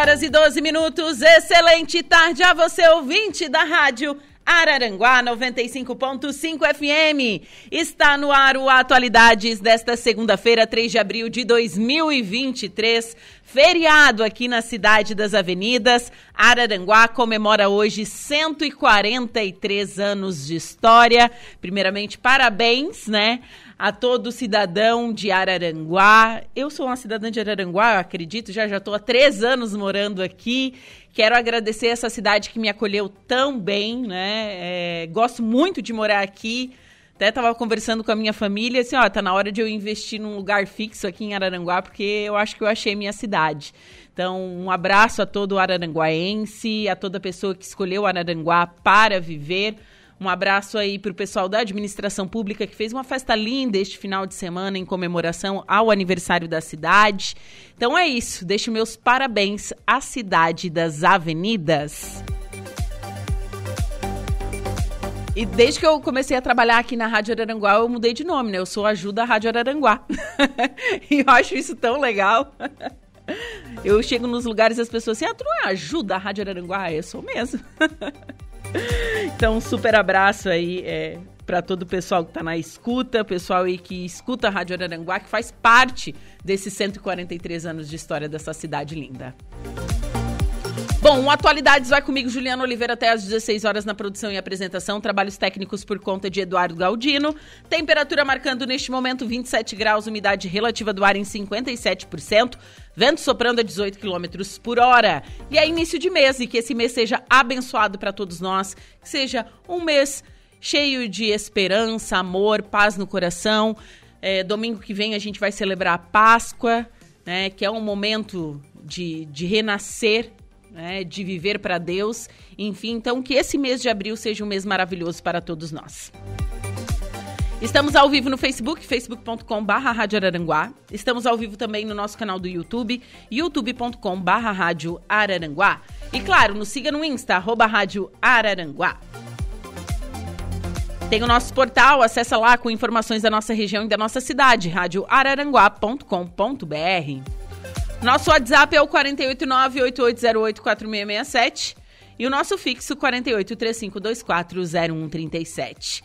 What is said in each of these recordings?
Horas e 12 minutos. Excelente tarde a você, ouvinte da Rádio Araranguá 95.5 FM. Está no ar o Atualidades desta segunda-feira, 3 de abril de 2023. Feriado aqui na Cidade das Avenidas. Araranguá comemora hoje 143 anos de história. Primeiramente, parabéns, né? A todo cidadão de Araranguá. Eu sou uma cidadã de Araranguá, acredito, já já estou há três anos morando aqui. Quero agradecer essa cidade que me acolheu tão bem, né? É, gosto muito de morar aqui. Até estava conversando com a minha família, assim, ó, tá na hora de eu investir num lugar fixo aqui em Araranguá, porque eu acho que eu achei minha cidade. Então, um abraço a todo araranguaense, a toda pessoa que escolheu Araranguá para viver. Um abraço aí para o pessoal da administração pública que fez uma festa linda este final de semana em comemoração ao aniversário da cidade. Então é isso. Deixo meus parabéns à cidade das avenidas. E desde que eu comecei a trabalhar aqui na Rádio Araranguá, eu mudei de nome, né? Eu sou Ajuda Rádio Araranguá. e eu acho isso tão legal. Eu chego nos lugares e as pessoas assim, ah, tu não é Ajuda Rádio Araranguá? Eu sou mesmo. Então, um super abraço aí é, para todo o pessoal que está na escuta, pessoal aí que escuta a Rádio Araranguá, que faz parte desses 143 anos de história dessa cidade linda. Bom, Atualidades vai comigo, Juliano Oliveira, até às 16 horas na produção e apresentação. Trabalhos técnicos por conta de Eduardo Galdino. Temperatura marcando neste momento 27 graus, umidade relativa do ar em 57%. Vento soprando a 18 km por hora. E é início de mês e que esse mês seja abençoado para todos nós. Que seja um mês cheio de esperança, amor, paz no coração. É, domingo que vem a gente vai celebrar a Páscoa, né, que é um momento de, de renascer né, de viver para Deus. Enfim, então que esse mês de abril seja um mês maravilhoso para todos nós. Estamos ao vivo no Facebook, Araranguá. Estamos ao vivo também no nosso canal do YouTube, Araranguá. E claro, nos siga no Insta, arroba Rádio Araranguá. Tem o nosso portal, acessa lá com informações da nossa região e da nossa cidade, radioararanguá.com.br. Nosso WhatsApp é o 489-8808-4667 e o nosso fixo 4835240137.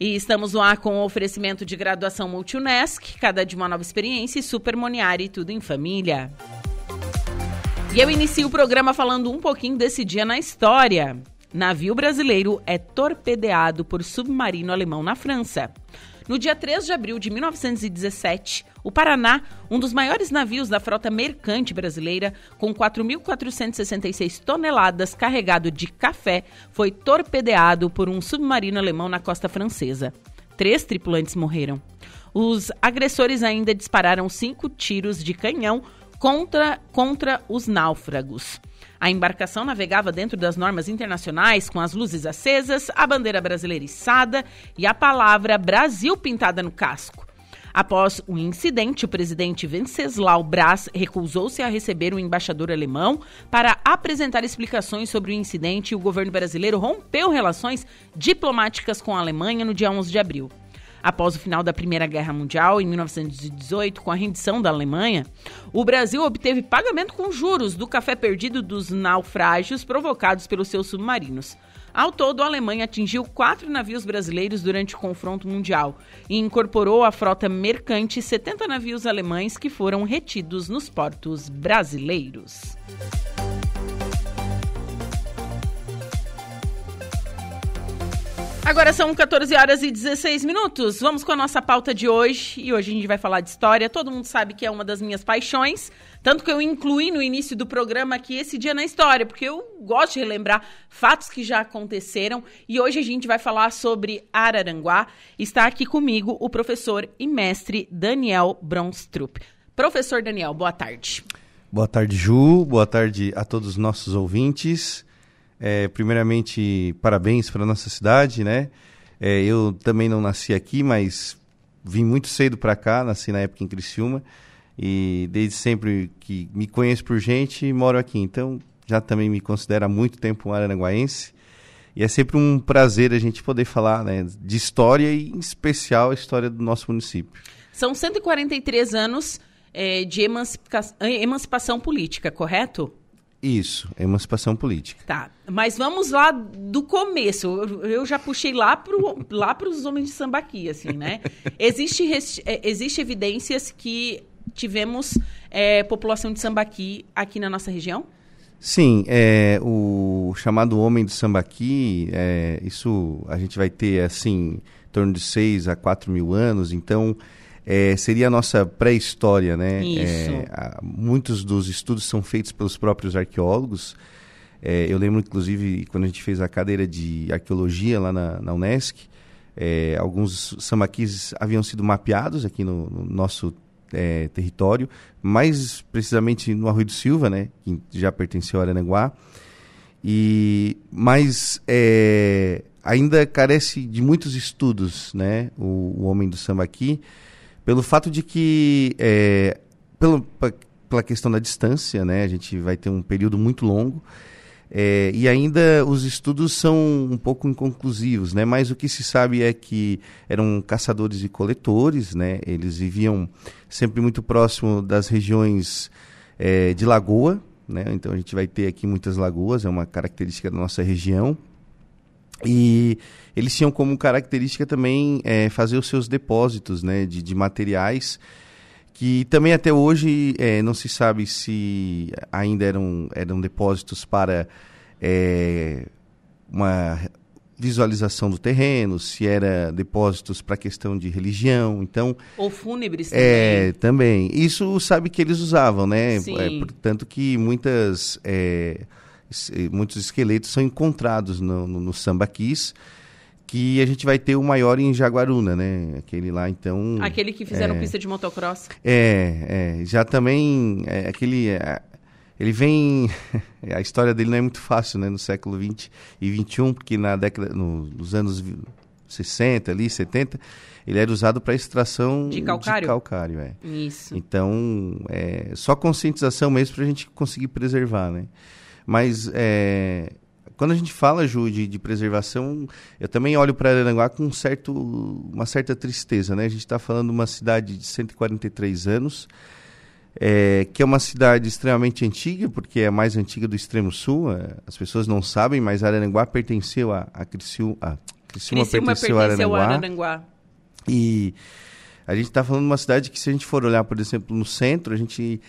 E estamos lá com o oferecimento de graduação Multunesc, cada de uma nova experiência e Super Moniari, tudo em família. E eu inicio o programa falando um pouquinho desse dia na história. Navio brasileiro é torpedeado por submarino alemão na França. No dia 3 de abril de 1917, o Paraná, um dos maiores navios da frota mercante brasileira, com 4.466 toneladas carregado de café, foi torpedeado por um submarino alemão na costa francesa. Três tripulantes morreram. Os agressores ainda dispararam cinco tiros de canhão contra, contra os náufragos. A embarcação navegava dentro das normas internacionais, com as luzes acesas, a bandeira brasileira içada e a palavra Brasil pintada no casco. Após o incidente, o presidente Venceslau Braz recusou-se a receber o embaixador alemão para apresentar explicações sobre o incidente e o governo brasileiro rompeu relações diplomáticas com a Alemanha no dia 11 de abril. Após o final da Primeira Guerra Mundial, em 1918, com a rendição da Alemanha, o Brasil obteve pagamento com juros do café perdido dos naufrágios provocados pelos seus submarinos. Ao todo, a Alemanha atingiu quatro navios brasileiros durante o confronto mundial e incorporou à frota mercante 70 navios alemães que foram retidos nos portos brasileiros. Agora são 14 horas e 16 minutos. Vamos com a nossa pauta de hoje. E hoje a gente vai falar de história. Todo mundo sabe que é uma das minhas paixões. Tanto que eu incluí no início do programa aqui esse dia na história, porque eu gosto de relembrar fatos que já aconteceram. E hoje a gente vai falar sobre Araranguá. Está aqui comigo o professor e mestre Daniel Bronstrup. Professor Daniel, boa tarde. Boa tarde, Ju. Boa tarde a todos os nossos ouvintes. É, primeiramente, parabéns para nossa cidade, né? É, eu também não nasci aqui, mas vim muito cedo para cá, nasci na época em Criciúma e desde sempre que me conheço por gente, moro aqui. Então, já também me considero há muito tempo um aranguaense. E é sempre um prazer a gente poder falar né, de história e, em especial, a história do nosso município. São 143 anos é, de emancipação, emancipação política, correto? Isso, emancipação política. Tá, mas vamos lá do começo. Eu já puxei lá para lá os homens de sambaqui, assim, né? existe, é, existe evidências que tivemos é, população de sambaqui aqui na nossa região? Sim, é, o chamado homem do sambaqui, é, isso a gente vai ter, assim, em torno de 6 a 4 mil anos, então é, seria a nossa pré-história, né? Isso. É, a, muitos dos estudos são feitos pelos próprios arqueólogos. É, eu lembro, inclusive, quando a gente fez a cadeira de arqueologia lá na, na Unesc, é, alguns sambaquis haviam sido mapeados aqui no, no nosso é, território, mais precisamente no Arroio do Silva, né? Que já pertenceu a Aranaguá. E, mas é, ainda carece de muitos estudos, né? O, o homem do sambaqui pelo fato de que, é, pelo, pela questão da distância, né, a gente vai ter um período muito longo, é, e ainda os estudos são um pouco inconclusivos, né? Mas o que se sabe é que eram caçadores e coletores, né? Eles viviam sempre muito próximo das regiões é, de lagoa, né? Então a gente vai ter aqui muitas lagoas, é uma característica da nossa região. E eles tinham como característica também é, fazer os seus depósitos né, de, de materiais que também até hoje é, não se sabe se ainda eram, eram depósitos para é, uma visualização do terreno, se era depósitos para questão de religião, então... Ou fúnebres também. É, também. Isso sabe que eles usavam, né? Sim. É, portanto que muitas... É, muitos esqueletos são encontrados no, no, no sambaquis, que a gente vai ter o maior em Jaguaruna, né? Aquele lá, então... Aquele que fizeram é, pista de motocross. É, é. Já também, é, aquele... É, ele vem... a história dele não é muito fácil, né? No século XX e XXI, porque na década... No, nos anos 60 ali, 70, ele era usado para extração de calcário. De calcário é. Isso. Então, é, só conscientização mesmo para a gente conseguir preservar, né? Mas é, quando a gente fala, Ju, de, de preservação, eu também olho para Aranguá com um certo, uma certa tristeza. Né? A gente está falando de uma cidade de 143 anos, é, que é uma cidade extremamente antiga, porque é a mais antiga do extremo sul. É, as pessoas não sabem, mas Araranguá pertenceu a, a Criciúma. A Criciúma, Criciúma pertenceu, pertenceu a Araranguá. E a gente está falando de uma cidade que, se a gente for olhar, por exemplo, no centro, a gente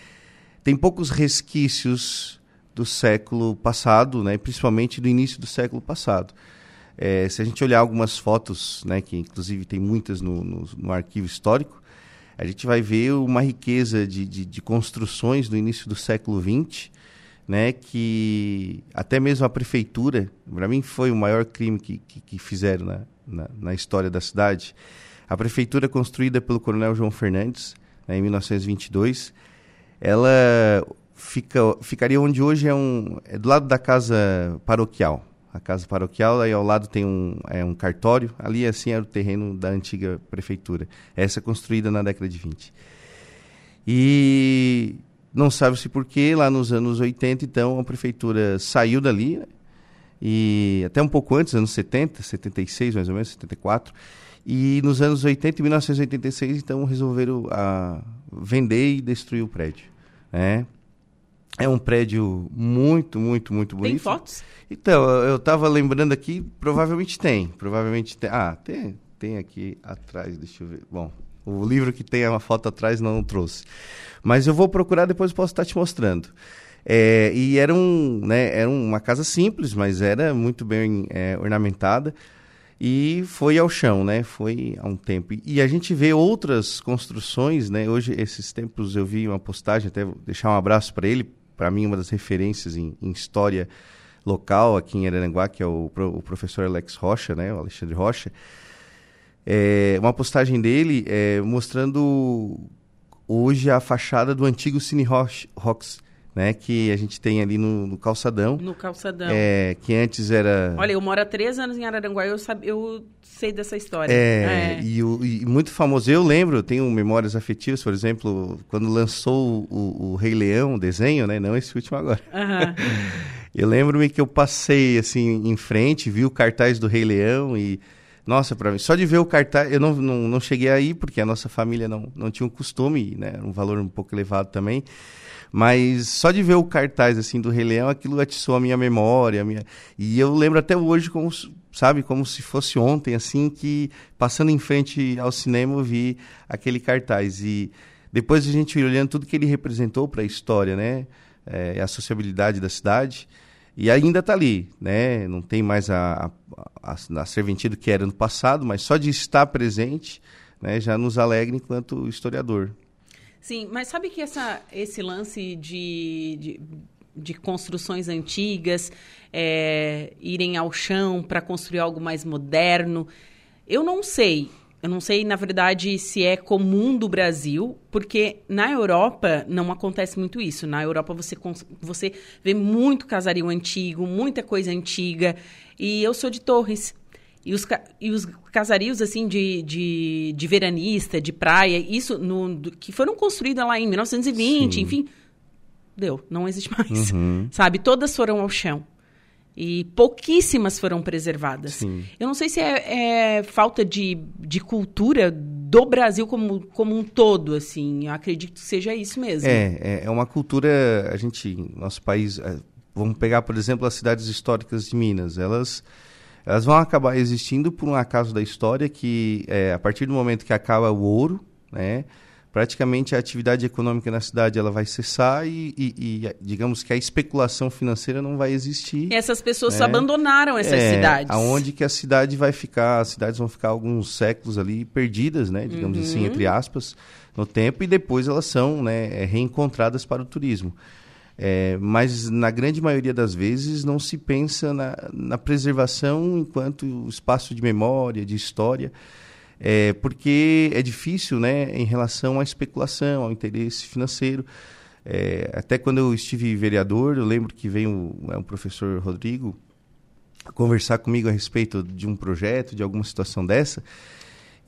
tem poucos resquícios do século passado, né, principalmente do início do século passado. É, se a gente olhar algumas fotos, né, que inclusive tem muitas no, no, no arquivo histórico, a gente vai ver uma riqueza de, de, de construções do início do século XX, né, que até mesmo a prefeitura, para mim foi o maior crime que, que, que fizeram na, na, na, história da cidade. A prefeitura construída pelo coronel João Fernandes, né, em 1922, ela fica, ficaria onde hoje é um é do lado da casa paroquial. A casa paroquial, aí ao lado tem um, é um cartório. Ali, assim, era o terreno da antiga prefeitura. Essa construída na década de 20. E não sabe-se por que, lá nos anos 80, então, a prefeitura saiu dali, né? e até um pouco antes, anos 70, 76 mais ou menos, 74, E nos anos 80 e 1986, então, resolveram a, vender e destruir o prédio. Né? É um prédio muito, muito, muito bonito. Tem fotos? Então, eu estava lembrando aqui, provavelmente tem. Provavelmente tem. Ah, tem, tem aqui atrás, deixa eu ver. Bom, o livro que tem uma foto atrás não trouxe. Mas eu vou procurar, depois posso estar te mostrando. É, e era, um, né, era uma casa simples, mas era muito bem é, ornamentada. E foi ao chão, né? Foi há um tempo. E a gente vê outras construções, né? Hoje, esses tempos, eu vi uma postagem, até vou deixar um abraço para ele, para mim, uma das referências em, em, história local aqui em Araranguá, que é o, o professor Alex Rocha, né? O Alexandre Rocha. É, uma postagem dele é, mostrando hoje a fachada do antigo Cine Rocks, né? Que a gente tem ali no, no calçadão. No calçadão. É, que antes era... Olha, eu moro há três anos em Araranguá, eu, sabe, eu sei dessa história. É, é. E, o, e, muito famoso. Eu lembro, tenho memórias afetivas, por exemplo, quando lançou o, o Rei Leão, o desenho, né? Não esse último agora. Uhum. eu lembro-me que eu passei, assim, em frente, vi o cartaz do Rei Leão e... Nossa, para mim, só de ver o cartaz, eu não, não, não cheguei aí, porque a nossa família não, não tinha um costume, né? Um valor um pouco elevado também. Mas só de ver o cartaz assim do Rei Leão, aquilo atiçou a minha memória, a minha... e eu lembro até hoje como sabe, como se fosse ontem assim que passando em frente ao cinema eu vi aquele cartaz e depois a gente olhando tudo que ele representou para a história, né, é, a sociabilidade da cidade e ainda está ali, né, não tem mais a, a, a, a serventia que era no passado, mas só de estar presente, né, já nos alegra enquanto historiador. Sim, mas sabe que essa, esse lance de, de, de construções antigas é, irem ao chão para construir algo mais moderno, eu não sei. Eu não sei, na verdade, se é comum do Brasil, porque na Europa não acontece muito isso. Na Europa você, você vê muito casario antigo, muita coisa antiga. E eu sou de Torres. E os, e os casarios, assim, de, de, de veranista, de praia, isso no, do, que foram construídos lá em 1920, Sim. enfim, deu, não existe mais. Uhum. Sabe? Todas foram ao chão. E pouquíssimas foram preservadas. Sim. Eu não sei se é, é, falta de, de cultura do Brasil como, como um todo, assim. Eu acredito que seja isso mesmo. É, é, é uma cultura, a gente, nosso país, é, vamos pegar, por exemplo, as cidades históricas de Minas. Elas elas vão acabar existindo por um acaso da história que, é, a partir do momento que acaba o ouro, né, praticamente a atividade econômica na cidade ela vai cessar e, e, e digamos que a especulação financeira não vai existir. E essas pessoas né? abandonaram essas é, cidades. Aonde que a cidade vai ficar, as cidades vão ficar alguns séculos ali perdidas, né, digamos assim, uhum. assim, entre aspas, no tempo, e depois elas são né, reencontradas para o turismo. É, mas na grande maioria das vezes não se pensa na, na preservação enquanto espaço de memória, de história, é, porque é difícil né, em relação à especulação, ao interesse financeiro. É, até quando eu estive vereador, eu lembro que veio um, é, um professor Rodrigo conversar comigo a respeito de um projeto, de alguma situação dessa,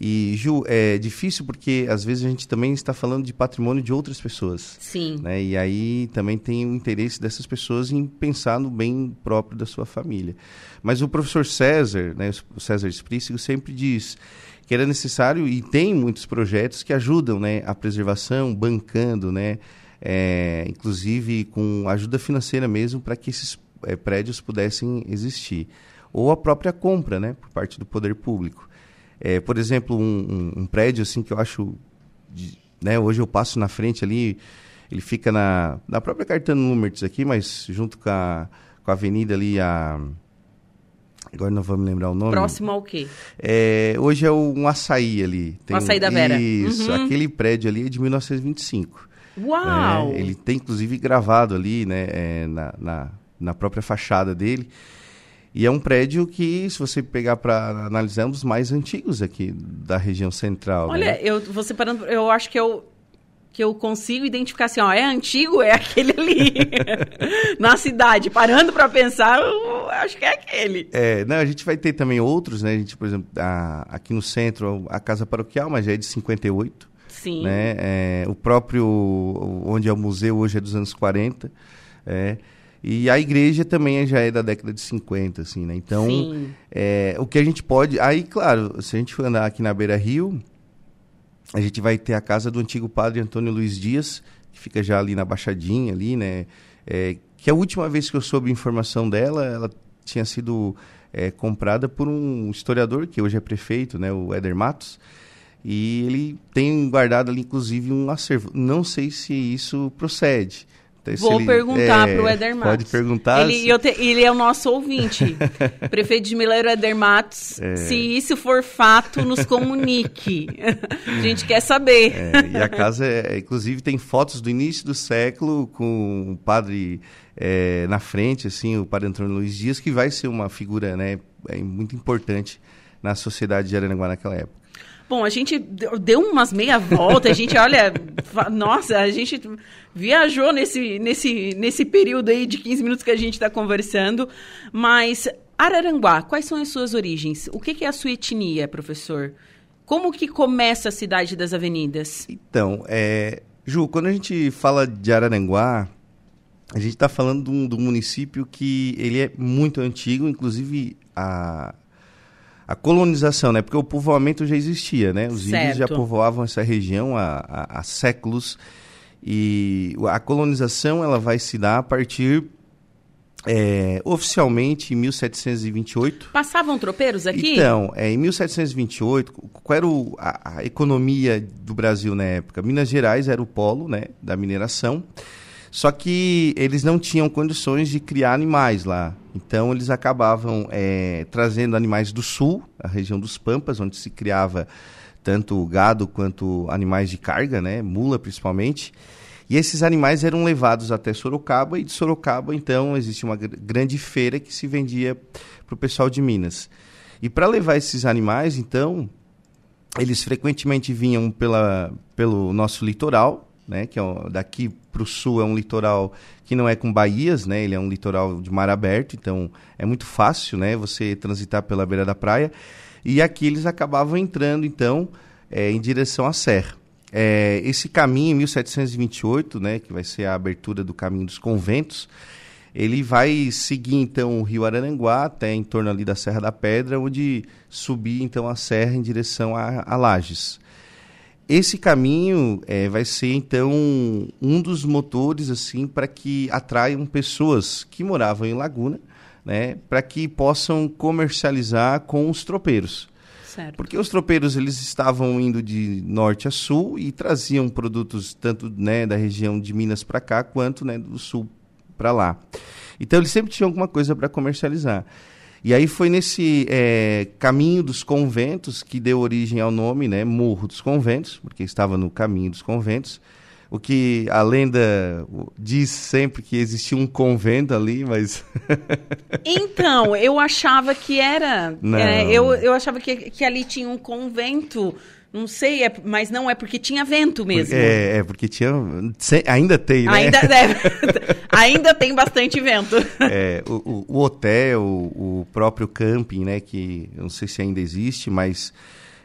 e, Ju, é difícil porque às vezes a gente também está falando de patrimônio de outras pessoas. Sim. Né? E aí também tem o interesse dessas pessoas em pensar no bem próprio da sua família. Mas o professor César, né, o César Esprícigo, sempre diz que era necessário, e tem muitos projetos que ajudam né, a preservação, bancando, né, é, inclusive com ajuda financeira mesmo, para que esses é, prédios pudessem existir. Ou a própria compra, né, por parte do poder público. É, por exemplo, um, um, um, prédio assim que eu acho, de, né, hoje eu passo na frente ali, ele fica na, na própria Cartano Numertz aqui, mas junto com a, com a avenida ali, a... Agora não vou me lembrar o nome. Próximo ao quê? É, hoje é um açaí ali. Tem o açaí da Vera. Isso, uhum. aquele prédio ali é de 1925. Uau! É, ele tem inclusive gravado ali, né, é, na, na, na própria fachada dele. E é um prédio que, se você pegar para analisar, é um dos mais antigos aqui da região central. Olha, né? eu você parando, eu acho que eu que eu consigo identificar assim, ó, é antigo, é aquele ali na cidade. Parando para pensar, eu acho que é aquele. É, não, a gente vai ter também outros, né? A gente, por exemplo, a, aqui no centro, a casa paroquial, mas já é de 58. Sim. Né? É, o próprio, onde é o museu hoje é dos anos 40. É. E a igreja também já é da década de 50, assim, né? Então, é, o que a gente pode... Aí, claro, se a gente for andar aqui na Beira Rio, a gente vai ter a casa do antigo padre Antônio Luiz Dias, que fica já ali na Baixadinha, ali, né? É, que a última vez que eu soube informação dela, ela tinha sido é, comprada por um historiador, que hoje é prefeito, né? O Éder Matos. E ele tem guardado ali, inclusive, um acervo. Não sei se isso procede. Então, Vou ele, perguntar é, para o Eder Matos. Pode perguntar. Ele, te, ele é o nosso ouvinte. Prefeito de Mileiro Eder Matos. É. Se isso for fato, nos comunique. a gente quer saber. É, e a casa, é, inclusive, tem fotos do início do século com o padre é, na frente, assim, o padre Antônio Luiz Dias, que vai ser uma figura né, é, muito importante na sociedade de Aranaguá naquela época. Bom, a gente deu umas meia volta, a gente olha, nossa, a gente viajou nesse, nesse, nesse período aí de 15 minutos que a gente está conversando, mas Araranguá, quais são as suas origens? O que, que é a sua etnia, professor? Como que começa a cidade das avenidas? Então, é, Ju, quando a gente fala de Araranguá, a gente está falando de um, de um, município que ele é muito antigo, inclusive a, a colonização, né? Porque o povoamento já existia, né? Os certo. índios já povoavam essa região há, há, há, séculos e a colonização ela vai se dar a partir é, oficialmente em 1728. Passavam tropeiros aqui? Então, é, em 1728, qual era o, a, a economia do Brasil na época? Minas Gerais era o polo, né, da mineração. Só que eles não tinham condições de criar animais lá. Então eles acabavam é, trazendo animais do sul, a região dos Pampas, onde se criava tanto gado quanto animais de carga, né, mula principalmente. E esses animais eram levados até Sorocaba e de Sorocaba então existe uma grande feira que se vendia para o pessoal de Minas. E para levar esses animais, então, eles frequentemente vinham pela, pelo nosso litoral, né, que é daqui para o sul é um litoral que não é com baías, né, ele é um litoral de mar aberto, então é muito fácil, né, você transitar pela beira da praia. E aqui eles acabavam entrando, então, é, em direção à Serra. É, esse caminho, em 1728, né, que vai ser a abertura do caminho dos conventos, ele vai seguir então o rio Araranguá até em torno ali da Serra da Pedra, onde subir então a serra em direção a, a Lages. Esse caminho é, vai ser então um dos motores assim para que atraiam pessoas que moravam em Laguna, né, para que possam comercializar com os tropeiros. Certo. Porque os tropeiros eles estavam indo de norte a sul e traziam produtos tanto né, da região de Minas para cá quanto né, do sul para lá. Então eles sempre tinham alguma coisa para comercializar. E aí foi nesse é, caminho dos conventos que deu origem ao nome, né, Morro dos Conventos, porque estava no caminho dos conventos. O que a lenda diz sempre que existia um convento ali, mas. então, eu achava que era. É, eu, eu achava que, que ali tinha um convento não sei, é, mas não é porque tinha vento mesmo. É, é porque tinha. Ainda tem, né? Ainda, é, ainda tem bastante vento. É, o, o, hotel, o próprio camping, né? Que eu não sei se ainda existe, mas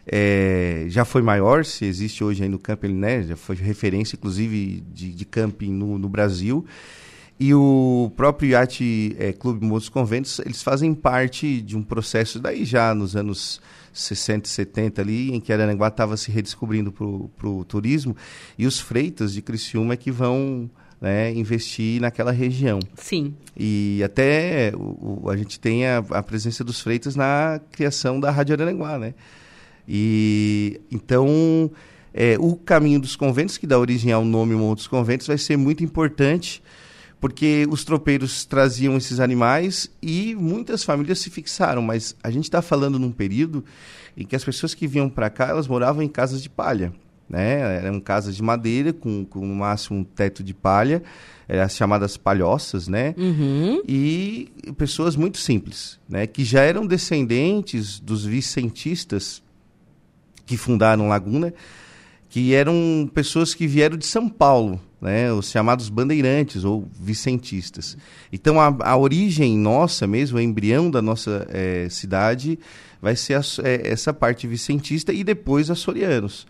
é, já foi maior, se existe hoje ainda o camping, né? Já foi referência, inclusive, de, de camping no, no Brasil. E o próprio Yacht é, Clube Motos Conventos, eles fazem parte de um processo daí já nos anos 60 70 ali, em que Araranguá estava se redescobrindo para o turismo, e os freitas de Criciúma é que vão né, investir naquela região. Sim. E até o, a gente tem a, a, presença dos freitas na criação da Rádio Araranguá, né? E então é, o caminho dos conventos, que dá origem ao nome Monte dos Conventos, vai ser muito importante porque os tropeiros traziam esses animais e muitas famílias se fixaram, mas a gente está falando num período em que as pessoas que vinham para cá, elas moravam em casas de palha, né? Eram casas de madeira com, com no máximo um teto de palha, as chamadas palhoças, né? Uhum. E pessoas muito simples, né? Que já eram descendentes dos vicentistas que fundaram Laguna, que eram pessoas que vieram de São Paulo, né, os chamados bandeirantes ou vicentistas. Então, a, a origem nossa mesmo, o embrião da nossa é, cidade, vai ser a, é, essa parte vicentista e depois açorianos.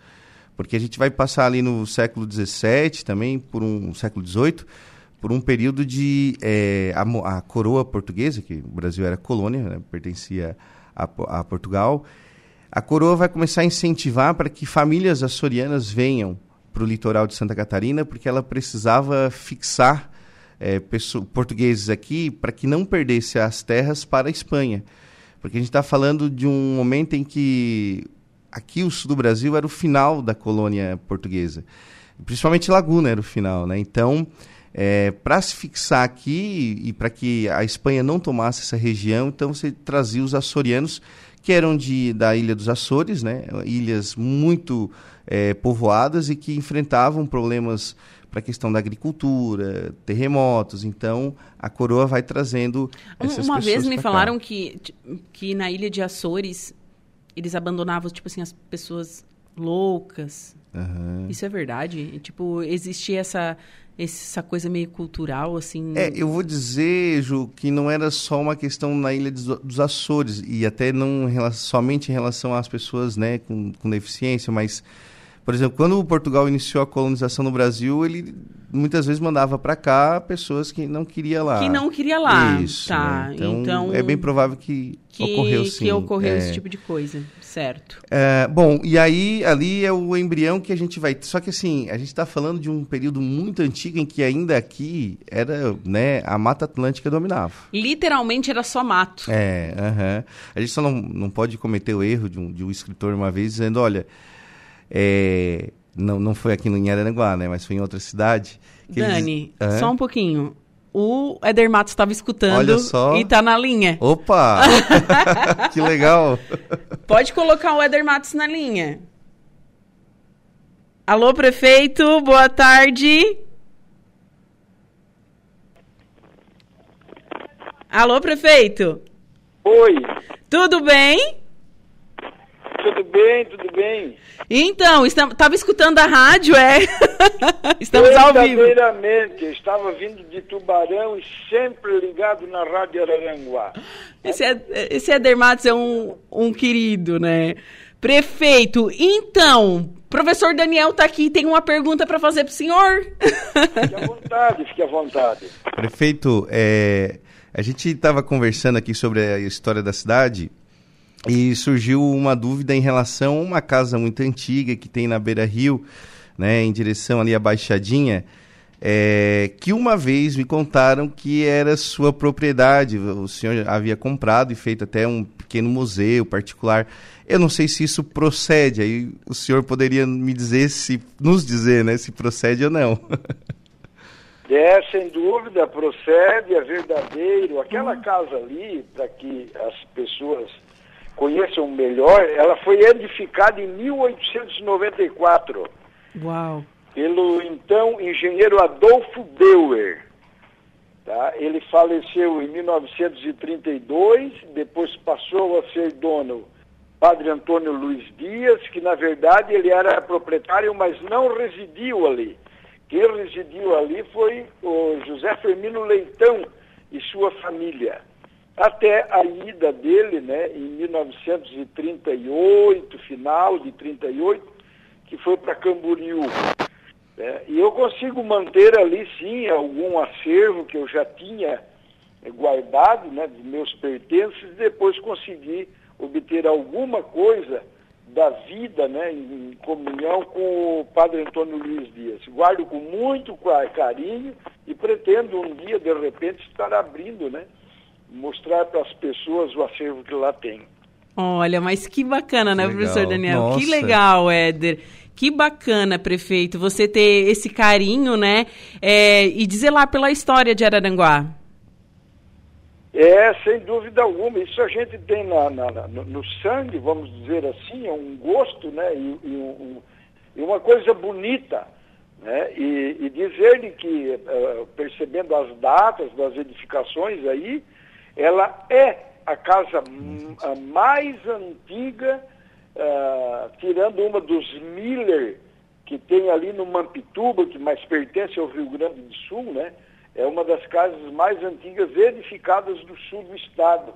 Porque a gente vai passar ali no século XVII também, por um século XVIII, por um período de é, a, a, coroa portuguesa, que o Brasil era colônia, né, pertencia a, Portugal, a coroa vai começar a incentivar para que famílias açorianas venham para o litoral de Santa Catarina, porque ela precisava fixar é, pessoas, portugueses aqui para que não perdesse as terras para a Espanha. Porque a gente está falando de um momento em que aqui o sul do Brasil era o final da colônia portuguesa. Principalmente Laguna era o final, né? Então, é, para se fixar aqui e para que a Espanha não tomasse essa região, então você trazia os açorianos, que eram de, da Ilha dos Açores, né? ilhas muito é, povoadas e que enfrentavam problemas para a questão da agricultura, terremotos. Então, a coroa vai trazendo essas Uma vez me falaram que, que na ilha de Açores eles abandonavam, tipo assim, as pessoas loucas. Uhum. Isso é verdade? Tipo, existia essa, essa coisa meio cultural, assim? É, eu vou dizer, Ju, que não era só uma questão na Ilha dos Açores, e até não somente em relação às pessoas né, com, com deficiência, mas por exemplo, quando Portugal iniciou a colonização no Brasil, ele muitas vezes mandava para cá pessoas que não queria lá. Que não queria lá. Isso. Tá. Né? Então, então, é bem provável que, que ocorreu sim. Que ocorreu é... esse tipo de coisa, certo? É, bom, e aí ali é o embrião que a gente vai. Só que assim, a gente está falando de um período muito antigo em que ainda aqui era, né, a Mata Atlântica dominava. Literalmente era só mato. É, uh -huh. a gente só não, não pode cometer o erro de um, de um escritor uma vez dizendo, olha é, não, não foi aqui no Araranguá, né? Mas foi em outra cidade. Dani, eles... só um pouquinho. O Eder Matos estava escutando e está na linha. Opa! que legal! Pode colocar o Eder Matos na linha. Alô, prefeito, boa tarde. Alô, prefeito. Oi. Tudo bem? Tudo bem, tudo bem. Então, estava escutando a rádio, é? Estamos ao vivo. Verdadeiramente, eu estava vindo de Tubarão e sempre ligado na Rádio Araranguá. Esse, é, esse Eder Matos é um, um querido, né? Prefeito, então, professor Daniel está aqui tem uma pergunta para fazer para o senhor. Fique à vontade, fique à vontade. Prefeito, é, a gente estava conversando aqui sobre a história da cidade e surgiu uma dúvida em relação a uma casa muito antiga que tem na Beira Rio, né, em direção ali à Baixadinha, é, que uma vez me contaram que era sua propriedade. O senhor havia comprado e feito até um pequeno museu particular. Eu não sei se isso procede. Aí o senhor poderia me dizer se nos dizer, né, se procede ou não. É, sem dúvida, procede, é verdadeiro. Aquela casa ali, para que as pessoas conheçam melhor, ela foi edificada em 1894. Uau! Pelo então engenheiro Adolfo Bauer. Tá? Ele faleceu em 1932, depois passou a ser dono Padre Antônio Luiz Dias, que na verdade ele era proprietário, mas não residiu ali. Quem residiu ali foi o José Firmino Leitão e sua família até a ida dele, né, em 1938, final de 38, que foi para Camboriú. Né? E eu consigo manter ali, sim, algum acervo que eu já tinha guardado, né, dos meus pertences, depois consegui obter alguma coisa da vida, né, em comunhão com o Padre Antônio Luiz Dias. Guardo com muito carinho e pretendo um dia, de repente, estar abrindo, né, mostrar para as pessoas o acervo que lá tem. Olha, mas que bacana, né, legal. professor Daniel? Nossa. Que legal, Éder. Que bacana, prefeito, você ter esse carinho, né? É, e dizer lá pela história de Araranguá. É, sem dúvida alguma. Isso a gente tem na, na, no, no, sangue, vamos dizer assim, é um gosto, né? E, e, um, e uma coisa bonita. Né? E, e dizer-lhe que, uh, percebendo as datas das edificações aí, ela é a casa a mais antiga, uh, tirando uma dos Miller, que tem ali no Mampituba, que mais pertence ao Rio Grande do Sul, né? É uma das casas mais antigas edificadas do sul do estado.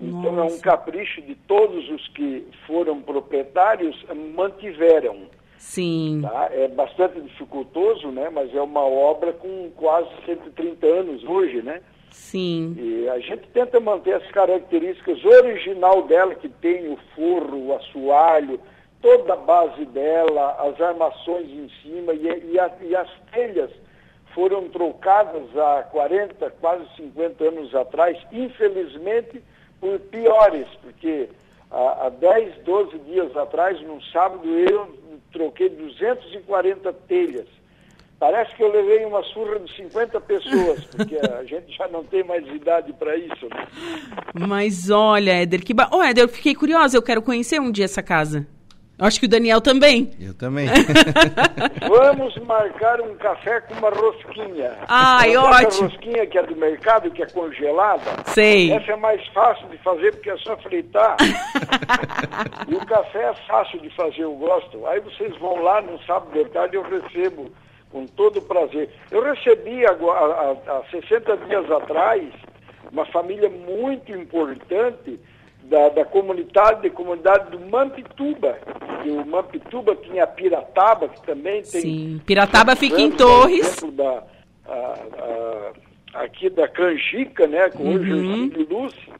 Então Nossa. é um capricho de todos os que foram proprietários, mantiveram. Sim. Tá? É bastante dificultoso, né? Mas é uma obra com quase 130 anos hoje, né? Sim. E a gente tenta manter as características original dela, que tem o forro, o assoalho, toda a base dela, as armações em cima e, e, a, e as telhas foram trocadas há 40, quase 50 anos atrás, infelizmente por piores, porque há, há 10, 12 dias atrás, num sábado, eu troquei 240 telhas. Parece que eu levei uma surra de 50 pessoas, porque a gente já não tem mais idade para isso. Né? Mas olha, Éder, que ba... oh, Éder, eu fiquei curiosa, eu quero conhecer um dia essa casa. Acho que o Daniel também. Eu também. Vamos marcar um café com uma rosquinha. Ai, ótimo. rosquinha que é do mercado, que é congelada. Sei. Essa é mais fácil de fazer porque é só fritar. e o café é fácil de fazer, eu gosto. Aí vocês vão lá no sábado de tarde, eu recebo com todo prazer. Eu recebi agora, há, há 60 dias atrás uma família muito importante da, da comunidade, da comunidade do Mampituba. E o Mampituba tinha Pirataba, que também tem. Sim, Pirataba fica em Torres. Da, a, a, aqui da Canjica, né? Com uhum. o José Lúcio.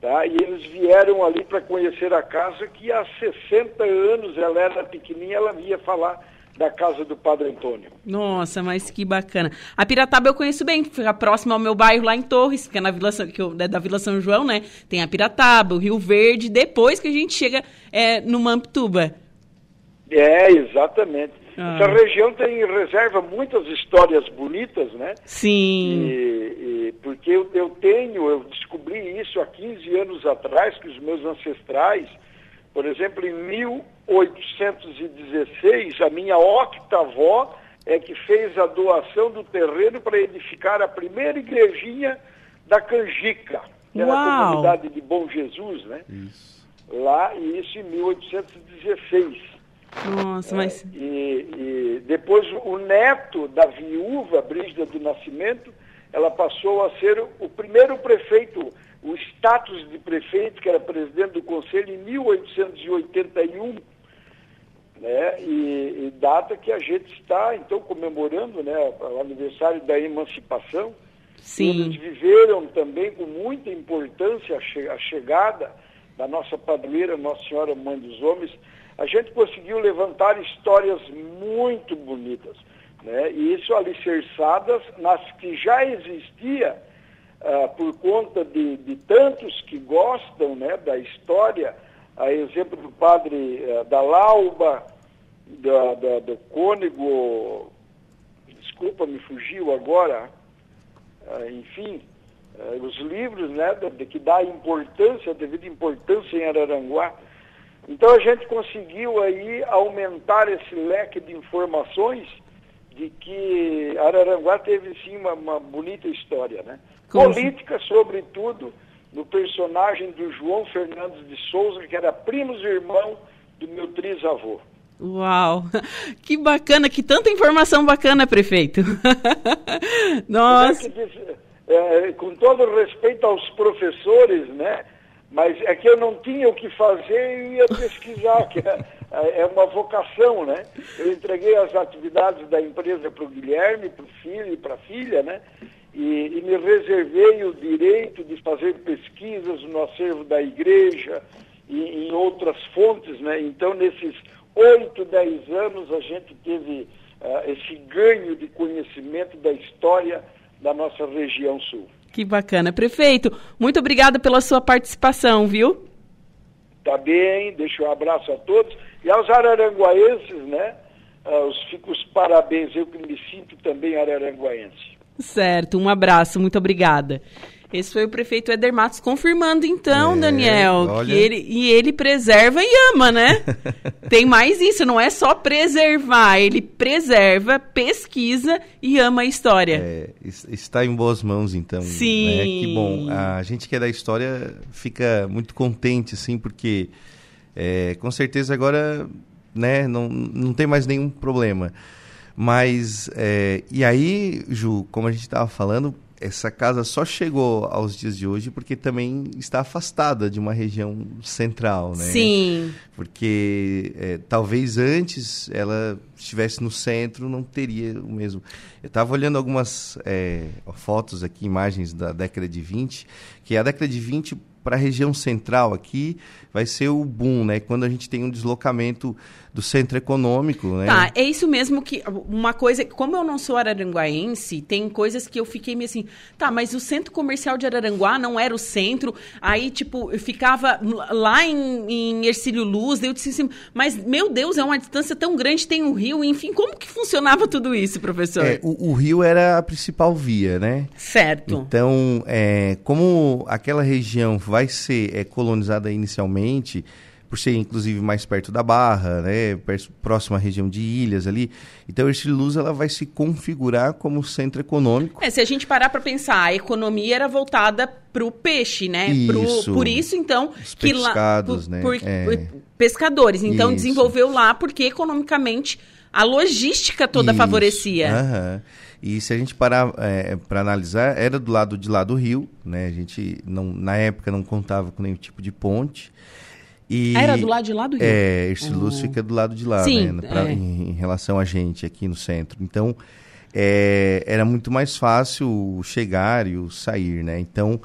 Tá? E eles vieram ali para conhecer a casa que há 60 anos ela era pequenininha, ela via falar da casa do Padre Antônio. Nossa, mas que bacana. A Pirataba eu conheço bem, fica próximo ao meu bairro lá em Torres, fica na Vila, que eu, da Vila São João, né? Tem a Pirataba, o Rio Verde, depois que a gente chega é, no Mamptuba. É, exatamente. Ah. Essa região tem reserva muitas histórias bonitas, né? Sim. E, e, porque eu, eu tenho, eu descobri isso há 15 anos atrás, que os meus ancestrais, por exemplo, em 1816, a minha octavó é que fez a doação do terreno para edificar a primeira igrejinha da Canjica, que era a comunidade de Bom Jesus, né? Isso. Lá, e isso em 1816. Nossa, mas... É, e, e depois o neto da viúva, Brígida do Nascimento, ela passou a ser o primeiro prefeito o status de prefeito, que era presidente do conselho, em 1881, né, e, e, data que a gente está, então, comemorando né, o aniversário da emancipação. Sim. Eles viveram também com muita importância a, che a chegada da nossa padroeira, Nossa Senhora Mãe dos Homens. A gente conseguiu levantar histórias muito bonitas, né, e isso alicerçadas nas que já existia ah, por conta de, de, tantos que gostam né, da história, a exemplo do padre uh, da Lauba, da, da, do Cônego, desculpa, me fugiu agora, uh, enfim, os livros né, de, que dá importância, devido importância em Araranguá. Então a gente conseguiu aí aumentar esse leque de informações de que Araranguá teve sim uma, uma bonita história, né? Como Política, sobretudo, no personagem do João Fernandes de Souza, que era primos irmão do meu trisavô. Uau! Que bacana, que tanta informação bacana, prefeito. Nossa! É, com todo respeito aos professores, né? Mas é que eu não tinha o que fazer e ia pesquisar, que é, é uma vocação, né? Eu entreguei as atividades da empresa para o Guilherme, para o filho e para a filha, né? E, e, me reservei o direito de fazer pesquisas no acervo da igreja e em outras fontes, né? Então, nesses oito, dez anos, a gente teve uh, esse ganho de conhecimento da história da nossa região sul. Que bacana. Prefeito, muito obrigada pela sua participação, viu? Tá bem, deixo um abraço a todos. E aos araranguaenses, né? Uh, os, fico os parabéns, eu que me sinto também araranguaense. Certo, um abraço, muito obrigada. Esse foi o prefeito Eder Matos confirmando, então, é, Daniel, olha... que ele e ele preserva e ama, né? Tem mais isso, não é só preservar, ele preserva, pesquisa e ama a história. É, está em boas mãos, então. Sim. Né? Que bom. A gente que é da história fica muito contente, assim, porque é, com certeza agora, né, não, não tem mais nenhum problema. Mas, é, e aí, Ju, como a gente estava falando, essa casa só chegou aos dias de hoje porque também está afastada de uma região central, né? Sim. Porque é, talvez antes ela estivesse no centro, não teria o mesmo. Eu estava olhando algumas é, fotos aqui, imagens da década de 20, que a década de 20 para a região central aqui vai ser o boom, né? Quando a gente tem um deslocamento do centro econômico, né? Tá, é isso mesmo que uma coisa, como eu não sou araranguaense, tem coisas que eu fiquei meio assim, tá, mas o centro comercial de Araranguá não era o centro, aí tipo, eu ficava lá em, em Ercílio Luz, eu disse assim, mas meu Deus, é uma distância tão grande, tem um rio, enfim, como que funcionava tudo isso, professor? É, o, o, rio era a principal via, né? Certo. Então, é, como aquela região vai ser é, colonizada inicialmente, por ser inclusive mais perto da Barra, né, próxima à região de ilhas ali. Então, Ercílio Luz ela vai se configurar como centro econômico. É, se a gente parar para pensar, a economia era voltada para o peixe, né? Isso. Pro, por isso, então, Os que pescados, lá, por, né? Por, é. pescadores. Então, isso. desenvolveu lá porque economicamente a logística toda isso. favorecia. E se a gente parar é, para analisar, era do lado de lá do rio, né? A gente não, na época não contava com nenhum tipo de ponte. E, Era do lado de lá do rio? É, esse uhum. Luz fica do lado de lá, Sim, né? Pra, é. em, em, relação a gente aqui no centro. Então, é, era muito mais fácil chegar e o sair, né? Então,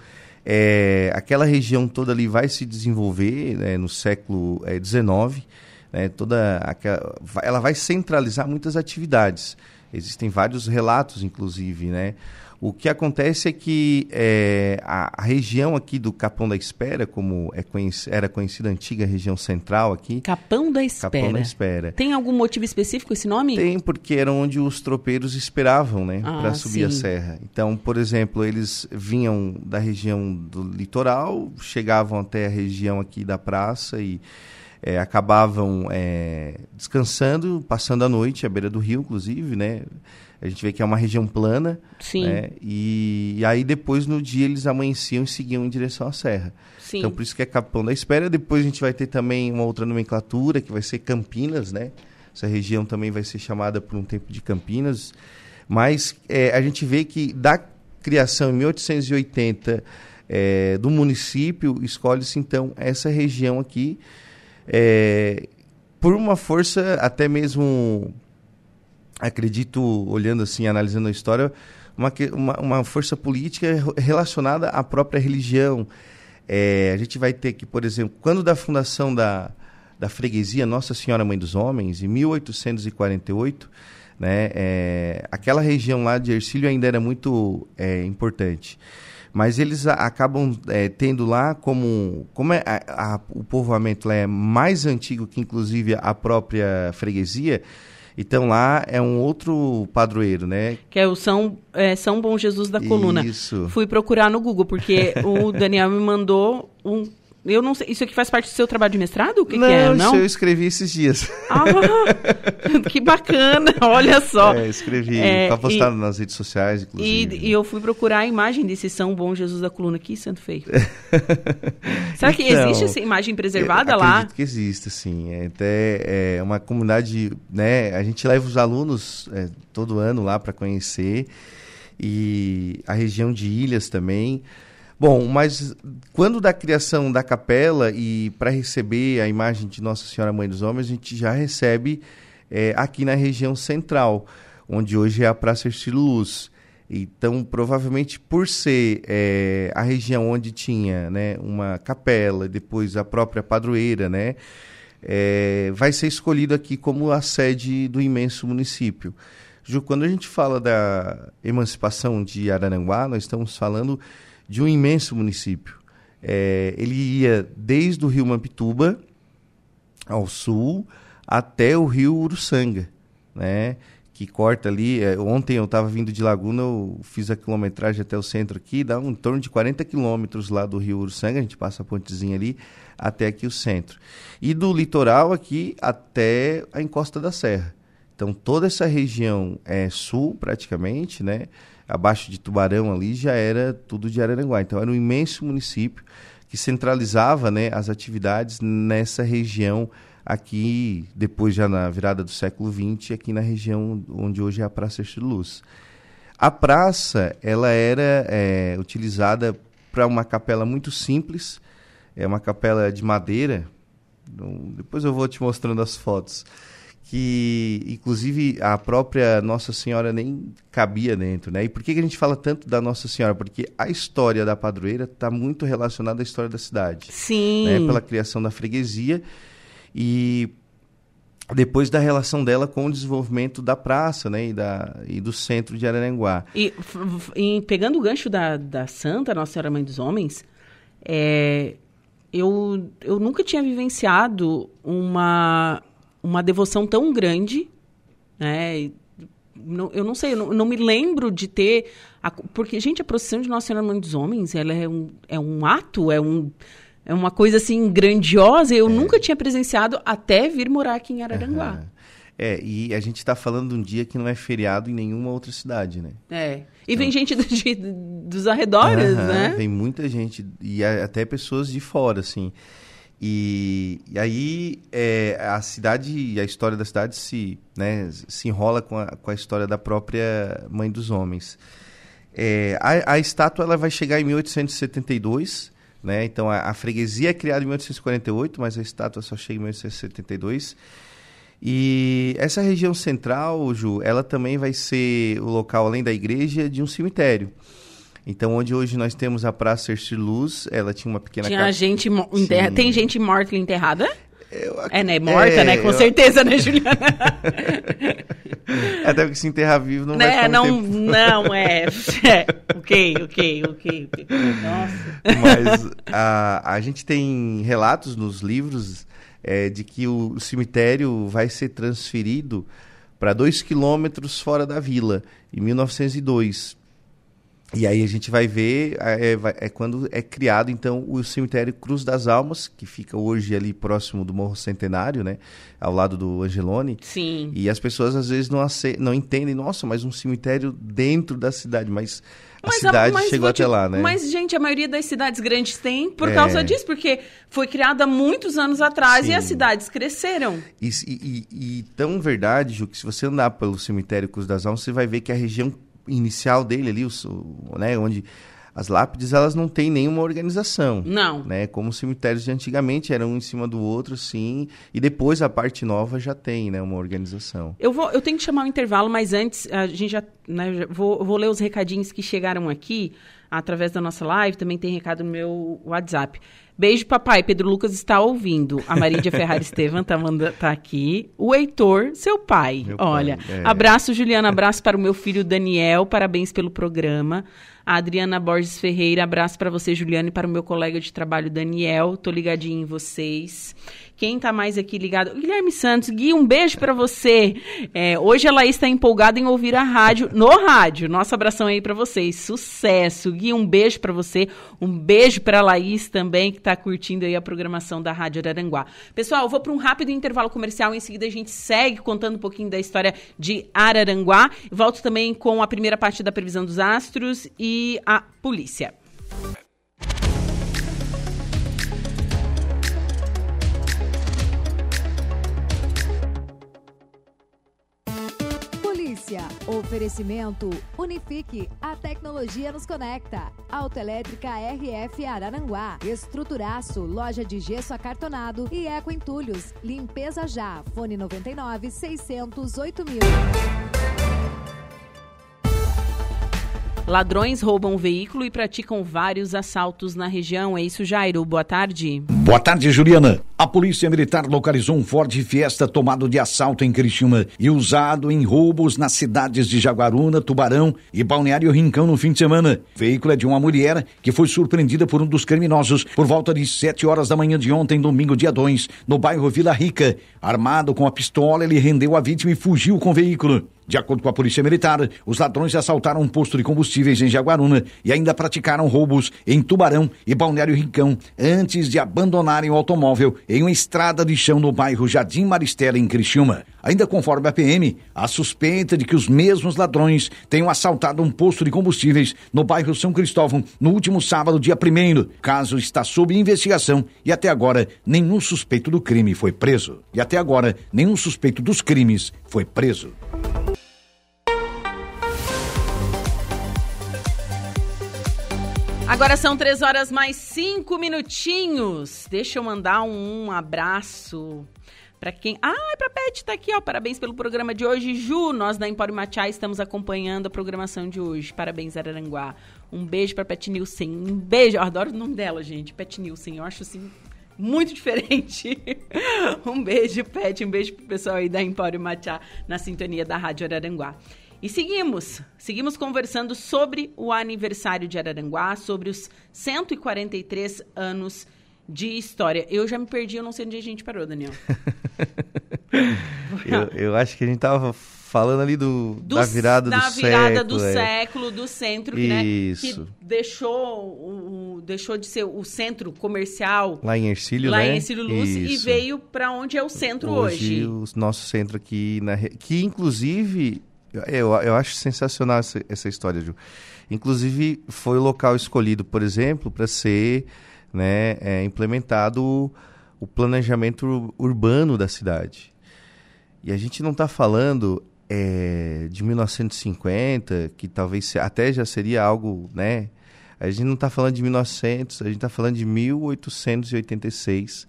é, aquela região toda ali vai se desenvolver né, no século XIX, é, né? toda aquela, ela vai centralizar muitas atividades. Existem vários relatos, inclusive, né? O que acontece é que é, a, a, região aqui do Capão da Espera, como é conhec era conhecida a antiga região central aqui. Capão da Espera. Capão da Espera. Tem algum motivo específico esse nome? Tem, porque era onde os tropeiros esperavam, né? Ah, para subir sim. a serra. Então, por exemplo, eles vinham da região do litoral, chegavam até a região aqui da praça e é, acabavam é, descansando, passando a noite à beira do rio, inclusive, né? A gente vê que é uma região plana. Sim. Né? E, e, aí depois no dia eles amanheciam e seguiam em direção à serra. Sim. Então por isso que é Capão da Espera. Depois a gente vai ter também uma outra nomenclatura que vai ser Campinas, né? Essa região também vai ser chamada por um tempo de Campinas. Mas é, a gente vê que da criação em 1880 é, do município, escolhe-se então essa região aqui é, por uma força até mesmo acredito, olhando assim, analisando a história, uma, uma, uma força política relacionada à própria religião. É, a gente vai ter que, por exemplo, quando da fundação da, da freguesia Nossa Senhora Mãe dos Homens, em 1848, né, é, aquela região lá de Ercílio ainda era muito é, importante. Mas eles a, acabam é, tendo lá como, como é, a, a, o povoamento é mais antigo que inclusive a própria freguesia, então lá é um outro padroeiro, né? Que é o São, é, São Bom Jesus da Coluna. Isso. Fui procurar no Google, porque o Daniel me mandou um eu não sei. Isso aqui faz parte do seu trabalho de mestrado? O que, não, que é? Não, isso eu escrevi esses dias. Ah, que bacana! Olha só. É, escrevi. É, tá postado e, nas redes sociais, inclusive. E, e, eu fui procurar a imagem desse São Bom Jesus da Coluna. Que santo feio. Será que então, existe essa imagem preservada lá? Acredito que existe, sim. É até é uma comunidade, né? A gente leva os alunos é, todo ano lá para conhecer. E a região de Ilhas também. Bom, mas quando da criação da capela e para receber a imagem de Nossa Senhora Mãe dos Homens, a gente já recebe é, aqui na região central, onde hoje é a Praça Estilo Luz. Então, provavelmente por ser é, a região onde tinha né, uma capela, depois a própria padroeira, né, é, vai ser escolhido aqui como a sede do imenso município. Ju, quando a gente fala da emancipação de Araranguá, nós estamos falando de um imenso município. É, ele ia desde o rio Mampituba, ao sul, até o rio Uruçanga, né? que corta ali. É, ontem eu estava vindo de Laguna, eu fiz a quilometragem até o centro aqui, dá um, em torno de 40 quilômetros lá do rio Uruçanga, a gente passa a pontezinha ali, até aqui o centro. E do litoral aqui até a encosta da serra. Então toda essa região é sul praticamente, né? Abaixo de Tubarão ali já era tudo de Araranguá. Então era um imenso município que centralizava né, as atividades nessa região aqui, depois já na virada do século XX, aqui na região onde hoje é a Praça de Luz. A praça, ela era é, utilizada para uma capela muito simples, é uma capela de madeira. Então, depois eu vou te mostrando as fotos. Que, inclusive, a própria Nossa Senhora nem cabia dentro, né? E por que, que a gente fala tanto da Nossa Senhora? Porque a história da padroeira está muito relacionada à história da cidade. Sim. Né? Pela criação da freguesia e depois da relação dela com o desenvolvimento da praça né, e, da, e do centro de Araranguá. E, e pegando o gancho da, da Santa, Nossa Senhora Mãe dos Homens, é, eu, eu nunca tinha vivenciado uma, uma devoção tão grande, né? Não, eu não sei, eu não, não, me lembro de ter... A, porque, gente, a procissão de Nossa Senhora Mãe dos Homens, ela é um, é um ato, é um é uma coisa assim grandiosa. Eu é. nunca tinha presenciado até vir morar aqui em Araranguá. Uhum. É, e a gente está falando de um dia que não é feriado em nenhuma outra cidade, né? É. E então... vem gente do, de, dos arredores, uhum, né? Vem muita gente, e até pessoas de fora, assim. E, e aí é, a cidade a história da cidade se, né, se enrola com a, com a história da própria Mãe dos Homens. É, a, a estátua ela vai chegar em 1872 né? Então a, a, freguesia é criada em 1848, mas a estátua só chega em 1872. E essa região central, Ju, ela também vai ser o local, além da igreja, de um cemitério. Então, onde hoje nós temos a Praça Ercir Luz, ela tinha uma pequena... Tinha gente enterra... Tem gente morta enterrada? Eu, é, né? Morta, é, né? Com eu... certeza, né, Juliana? Até porque se enterrar vivo não né? vai não, tempo. Não, é. é. Ok, ok, ok. Nossa. Mas a, a gente tem relatos nos livros é, de que o cemitério vai ser transferido para dois quilômetros fora da vila, em 1902. E aí a gente vai ver, é, é, é, quando é criado, então, o cemitério Cruz das Almas, que fica hoje ali próximo do Morro Centenário, né? Ao lado do Angelone. Sim. E as pessoas às vezes não, ace... não entendem, nossa, mas um cemitério dentro da cidade, mas a mas cidade a, chegou até lá, né? Mas, gente, a maioria das cidades grandes tem por é. causa disso, porque foi criada muitos anos atrás Sim. e as cidades cresceram. E, e, e, tão verdade, Ju, que se você andar pelo cemitério Cruz das Almas, você vai ver que a região inicial dele ali, o, né, onde as lápides elas não têm nenhuma organização. Não. Né? Como os cemitérios de antigamente eram um em cima do outro, sim. E depois a parte nova já tem, né, uma organização. Eu vou, eu tenho que chamar o um intervalo, mas antes a gente já, né, vou, vou ler os recadinhos que chegaram aqui através da nossa live. Também tem recado no meu WhatsApp. Beijo, papai. Pedro Lucas está ouvindo. A Marília Ferrari Estevam tá, tá aqui. O Heitor, seu pai. Meu Olha, pai, é. abraço, Juliana. Abraço para o meu filho Daniel. Parabéns pelo programa. A Adriana Borges Ferreira, abraço para você, Juliana, e para o meu colega de trabalho, Daniel. Tô ligadinho em vocês. Quem tá mais aqui ligado? Guilherme Santos, Gui, um beijo para você. É, hoje a Laís está empolgada em ouvir a rádio, no rádio. Nosso abração aí para vocês. Sucesso. Gui, um beijo para você. Um beijo para Laís também, que está curtindo aí a programação da Rádio Araranguá. Pessoal, vou para um rápido intervalo comercial. Em seguida, a gente segue contando um pouquinho da história de Araranguá. Volto também com a primeira parte da previsão dos astros e a polícia. Oferecimento Unifique, a tecnologia nos conecta. Autoelétrica RF Araranguá. Estruturaço, loja de gesso acartonado e eco entulhos. Limpeza já. Fone 99 608 mil. Ladrões roubam um veículo e praticam vários assaltos na região. É isso, Jairo. Boa tarde. Boa tarde, Juliana. A Polícia Militar localizou um Ford Fiesta tomado de assalto em Criciúma e usado em roubos nas cidades de Jaguaruna, Tubarão e Balneário Rincão no fim de semana. O veículo é de uma mulher que foi surpreendida por um dos criminosos por volta de 7 horas da manhã de ontem, domingo, dia 2, no bairro Vila Rica. Armado com a pistola, ele rendeu a vítima e fugiu com o veículo. De acordo com a Polícia Militar, os ladrões assaltaram um posto de combustíveis em Jaguaruna e ainda praticaram roubos em Tubarão e Balneário Rincão antes de abandonarem o automóvel em uma estrada de chão no bairro Jardim Maristela, em Criciúma. Ainda conforme a PM, a suspeita de que os mesmos ladrões tenham assaltado um posto de combustíveis no bairro São Cristóvão no último sábado, dia 1 Caso está sob investigação e até agora nenhum suspeito do crime foi preso. E até agora nenhum suspeito dos crimes foi preso. Agora são três horas mais cinco minutinhos. Deixa eu mandar um, abraço para quem. Ah, para Pet tá aqui, ó. Parabéns pelo programa de hoje, Ju. Nós da Empório Machá estamos acompanhando a programação de hoje. Parabéns, Araranguá. Um beijo para Pet Nilsen. Um beijo. Eu adoro o nome dela, gente. Pet Nilsen. Eu acho assim muito diferente. um beijo, Pet. Um beijo pro pessoal aí da Empório Machá na sintonia da Rádio Araranguá. E seguimos, seguimos conversando sobre o aniversário de Araranguá, sobre os 143 anos de história. Eu já me perdi, eu não sei onde a gente parou, Daniel. eu, eu, acho que a gente tava falando ali do, do da virada da do virada século. do é. século, do centro, que, né, que deixou, o, deixou de ser o centro comercial. Lá em Ercílio, lá né? em Ercílio Luz, Isso. e veio para onde é o centro hoje. Hoje, o nosso centro aqui, na, que inclusive eu, eu acho sensacional essa, essa história, Ju. Inclusive, foi o local escolhido, por exemplo, para ser né, é, implementado o, o planejamento urbano da cidade. E a gente não está falando é, de 1950, que talvez até já seria algo, né? A gente não está falando de 1900, a gente está falando de 1886,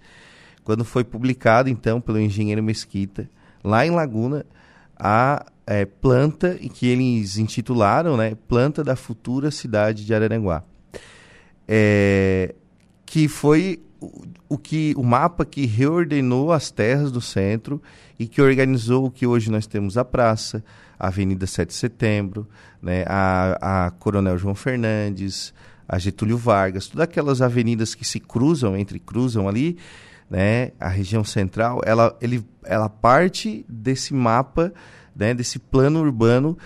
quando foi publicado, então, pelo engenheiro Mesquita, lá em Laguna, a é, planta que eles intitularam né, Planta da Futura Cidade de Araranguá. É, que foi o, o, que o mapa que reordenou as terras do centro e que organizou o que hoje nós temos a praça, a Avenida 7 de Setembro, né, a, a Coronel João Fernandes, a Getúlio Vargas, todas aquelas avenidas que se cruzam, entre cruzam ali, né, a região central, ela, ele, ela parte desse mapa né, desse plano urbano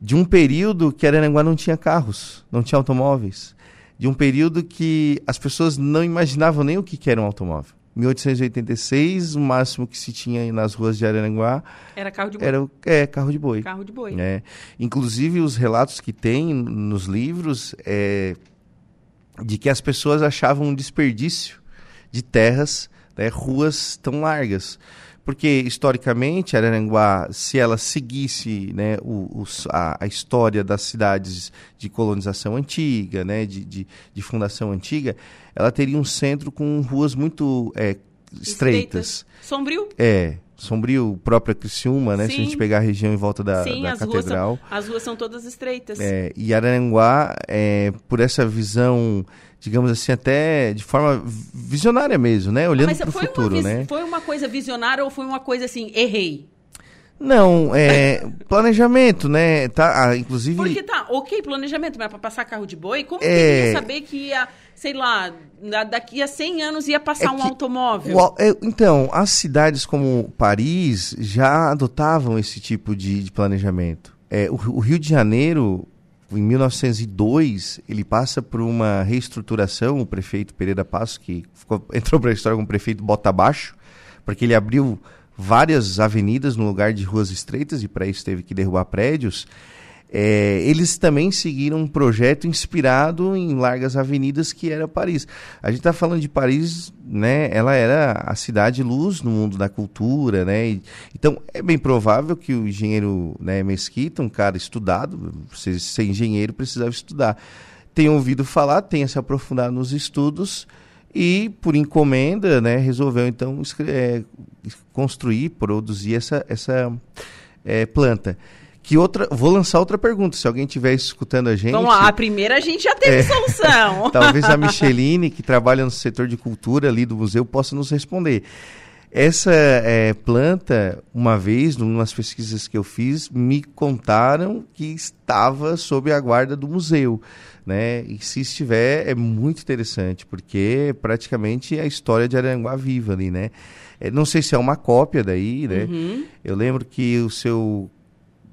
de um período que Araranguá não tinha carros, não tinha automóveis, de um período que as pessoas não imaginavam nem o que era um automóvel. 1886, o máximo que se tinha nas ruas de Araranguá era carro de boi. Era, é, carro de boi. Carro de boi. É. Inclusive, os relatos que tem nos livros é de que as pessoas achavam um desperdício de terras, né, ruas tão largas porque historicamente Araranguá, se ela seguisse né, o, o, a, a, história das cidades de colonização antiga, né, de, de, de, fundação antiga, ela teria um centro com ruas muito é, estreitas. estreitas. Sombrio? É, Sombrio, própria Criciúma, né? Sim. Se a gente pegar a região em volta da, Sim, da as catedral. Ruas são, as ruas são todas estreitas. É, e Araranguá, é, por essa visão digamos assim, até de forma visionária mesmo, né? Olhando para o futuro, né? Foi uma coisa visionária ou foi uma coisa assim, errei? Não, é planejamento, né? Tá, ah, inclusive. Porque tá, ok, planejamento, mas para passar carro de boi, como é... que ia saber que ia, sei lá, daqui a 100 anos ia passar é um automóvel? O, é, então, as cidades como Paris já adotavam esse tipo de, de planejamento. É, o, o Rio de Janeiro em 1902, ele passa por uma reestruturação, o prefeito Pereira Passo, que ficou, entrou para a história como prefeito bota abaixo, porque ele abriu várias avenidas no lugar de ruas estreitas, e para isso teve que derrubar prédios. É, eles também seguiram um projeto inspirado em largas avenidas que era Paris. A gente está falando de Paris, né? Ela era a cidade luz no mundo da cultura, né? E, então é bem provável que o engenheiro né, Mesquita, um cara estudado, ser, ser engenheiro precisava estudar, tenha ouvido falar, tenha se aprofundado nos estudos e por encomenda, né, resolveu então é, construir, produzir essa essa é, planta. Que outra, vou lançar outra pergunta, se alguém estiver escutando a gente. Vamos lá, a primeira a gente já teve é, solução. talvez a Micheline, que trabalha no setor de cultura ali do museu, possa nos responder. Essa é, planta, uma vez, numas pesquisas que eu fiz, me contaram que estava sob a guarda do museu. Né? E se estiver, é muito interessante, porque praticamente é a história de Aranguá viva ali, né? É, não sei se é uma cópia daí, né? Uhum. Eu lembro que o seu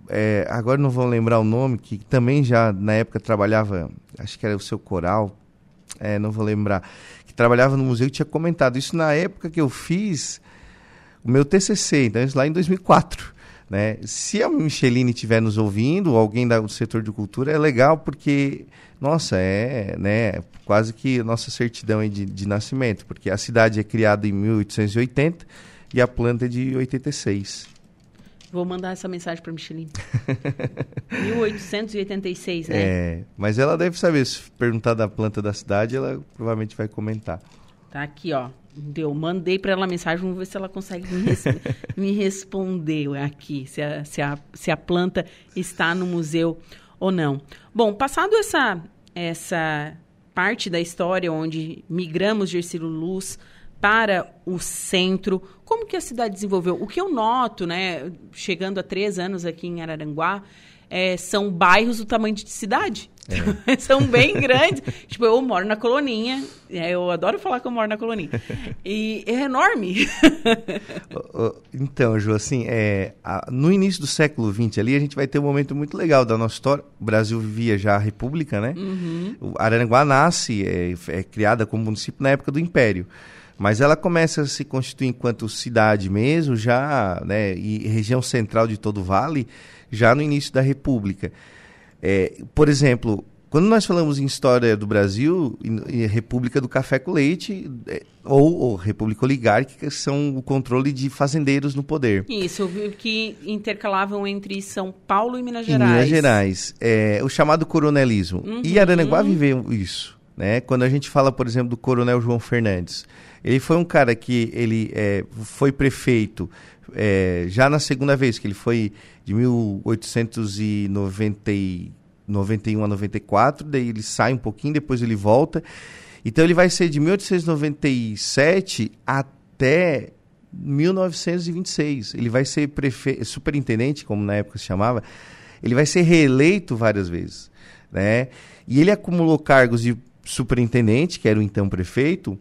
é, agora não vou lembrar o nome, que também já na época trabalhava, acho que era o seu coral, é, não vou lembrar, que trabalhava no museu e tinha comentado isso na época que eu fiz o meu TCC, então isso lá em 2004. Né? Se a Micheline estiver nos ouvindo, alguém do setor de cultura, é legal porque, nossa, é né, quase que nossa certidão de, de nascimento, porque a cidade é criada em 1880 e a planta é de 86. Vou mandar essa mensagem para Micheline. 1886, né? É, mas ela deve saber, se perguntar da planta da cidade, ela provavelmente vai comentar. Tá aqui, ó. Deu, mandei para ela a mensagem, vamos ver se ela consegue me, res me responder aqui, se a, se, a, se a planta está no museu ou não. Bom, passado essa, essa parte da história onde migramos de Ercílio Luz para o centro, como que a cidade desenvolveu? O que eu noto, né, chegando há três anos aqui em Araranguá, é, são bairros do tamanho de cidade. É. são bem grandes. tipo, eu moro na coloninha. É, eu adoro falar que eu moro na coloninha. E é enorme. então, Ju, assim, é, a, no início do século XX ali, a gente vai ter um momento muito legal da nossa história. O Brasil vivia já a República, né? Uhum. O Araranguá nasce, é, é criada como município na época do Império mas ela começa a se constituir enquanto cidade mesmo, já, né, e região central de todo o vale, já no início da República. É, por exemplo, quando nós falamos em história do Brasil, em, República do Café com Leite é, ou, ou, República Oligárquica são o controle de fazendeiros no poder. Isso, que intercalavam entre São Paulo e Minas Gerais. Minas Gerais, é, o chamado coronelismo. Uhum. E Aranaguá viveu isso. Né? Quando a gente fala, por exemplo, do coronel João Fernandes, ele foi um cara que ele é, foi prefeito é, já na segunda vez, que ele foi de 1891 a 94, daí ele sai um pouquinho, depois ele volta. Então ele vai ser de 1897 até 1926. Ele vai ser prefe... superintendente, como na época se chamava. Ele vai ser reeleito várias vezes, né? E ele acumulou cargos de superintendente, que era o então prefeito,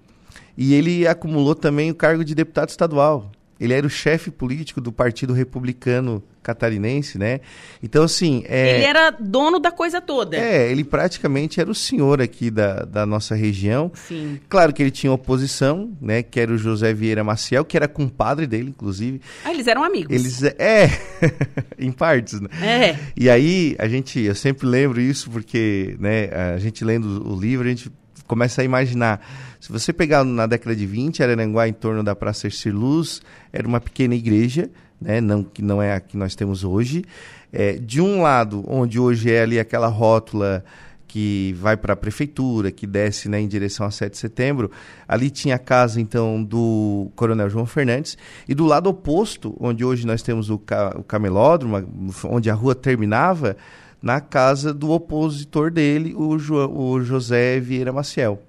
e ele acumulou também o cargo de deputado estadual. Ele era o chefe político do Partido Republicano Catarinense, né? Então, assim. É... Ele era dono da coisa toda. É, ele praticamente era o senhor aqui da, da nossa região. Sim. Claro que ele tinha oposição, né? Que era o José Vieira Maciel, que era compadre dele, inclusive. Ah, eles eram amigos. Eles. É, em partes, né? É. E aí, a gente. Eu sempre lembro isso porque, né? A gente lendo o livro, a gente começa a imaginar. Se você pegar na década de 20, Araranguá, em torno da Praça Ercir Luz, era uma pequena igreja, né? não, que não é a que nós temos hoje. É, de um lado, onde hoje é ali aquela rótula que vai para a prefeitura, que desce né, em direção a 7 de setembro, ali tinha a casa, então, do Coronel João Fernandes, e do lado oposto, onde hoje nós temos o, ca o camelódromo, onde a rua terminava, na casa do opositor dele, o, jo, o José Vieira Maciel.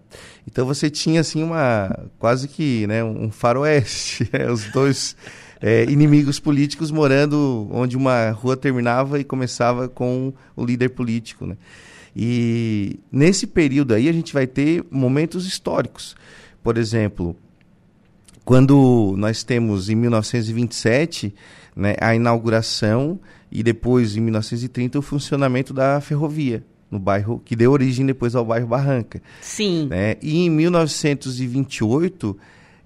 Então você tinha assim uma quase que né, um faroeste, né, os dois é, inimigos políticos morando onde uma rua terminava e começava com o líder político. Né? E nesse período aí a gente vai ter momentos históricos. Por exemplo, quando nós temos em 1927 né, a inauguração e depois, em 1930, o funcionamento da ferrovia no bairro que deu origem depois ao bairro Barranca. Sim. Né? E em 1928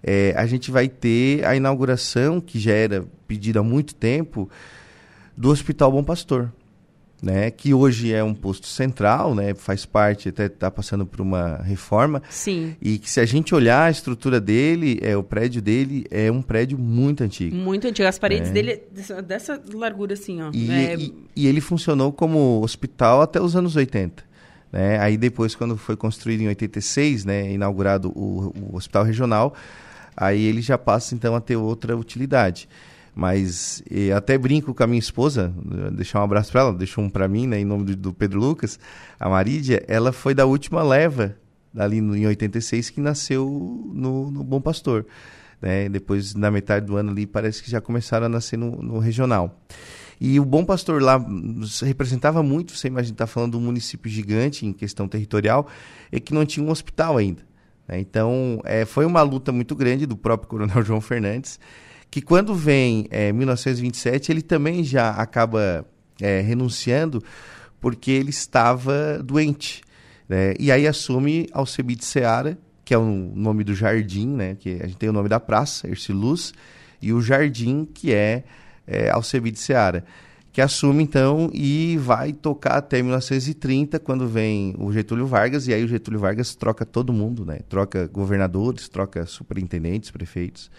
é, a gente vai ter a inauguração que já era pedida há muito tempo do Hospital Bom Pastor né, que hoje é um posto central, né, faz parte, até está passando por uma reforma. Sim. E que se a gente olhar a estrutura dele, é o prédio dele é um prédio muito antigo. Muito antigo. As paredes é. dele dessa, dessa, largura assim, ó. E, é... e, e, ele funcionou como hospital até os anos 80. Né? Aí depois, quando foi construído em 86, né, inaugurado o, o hospital regional, aí ele já passa então a ter outra utilidade. Mas até brinco com a minha esposa, deixar um abraço para ela, deixou um para mim, né, em nome do, do, Pedro Lucas, a Marídia, ela foi da última leva, ali no, em 86, que nasceu no, no Bom Pastor. Né? Depois, na metade do ano ali, parece que já começaram a nascer no, no regional. E o Bom Pastor lá representava muito, você imagina, está falando de um município gigante em questão territorial, e que não tinha um hospital ainda. Né? Então, é, foi uma luta muito grande do próprio Coronel João Fernandes, que quando vem é, 1927, ele também já acaba é, renunciando porque ele estava doente. Né? E aí assume Alcebite Seara, que é o nome do jardim, né? que a gente tem o nome da praça, Erciluz, e o jardim, que é, é Alcebite Seara que assume então e vai tocar até 1930, quando vem o Getúlio Vargas, e aí o Getúlio Vargas troca todo mundo, né? Troca governadores, troca superintendentes, prefeitos.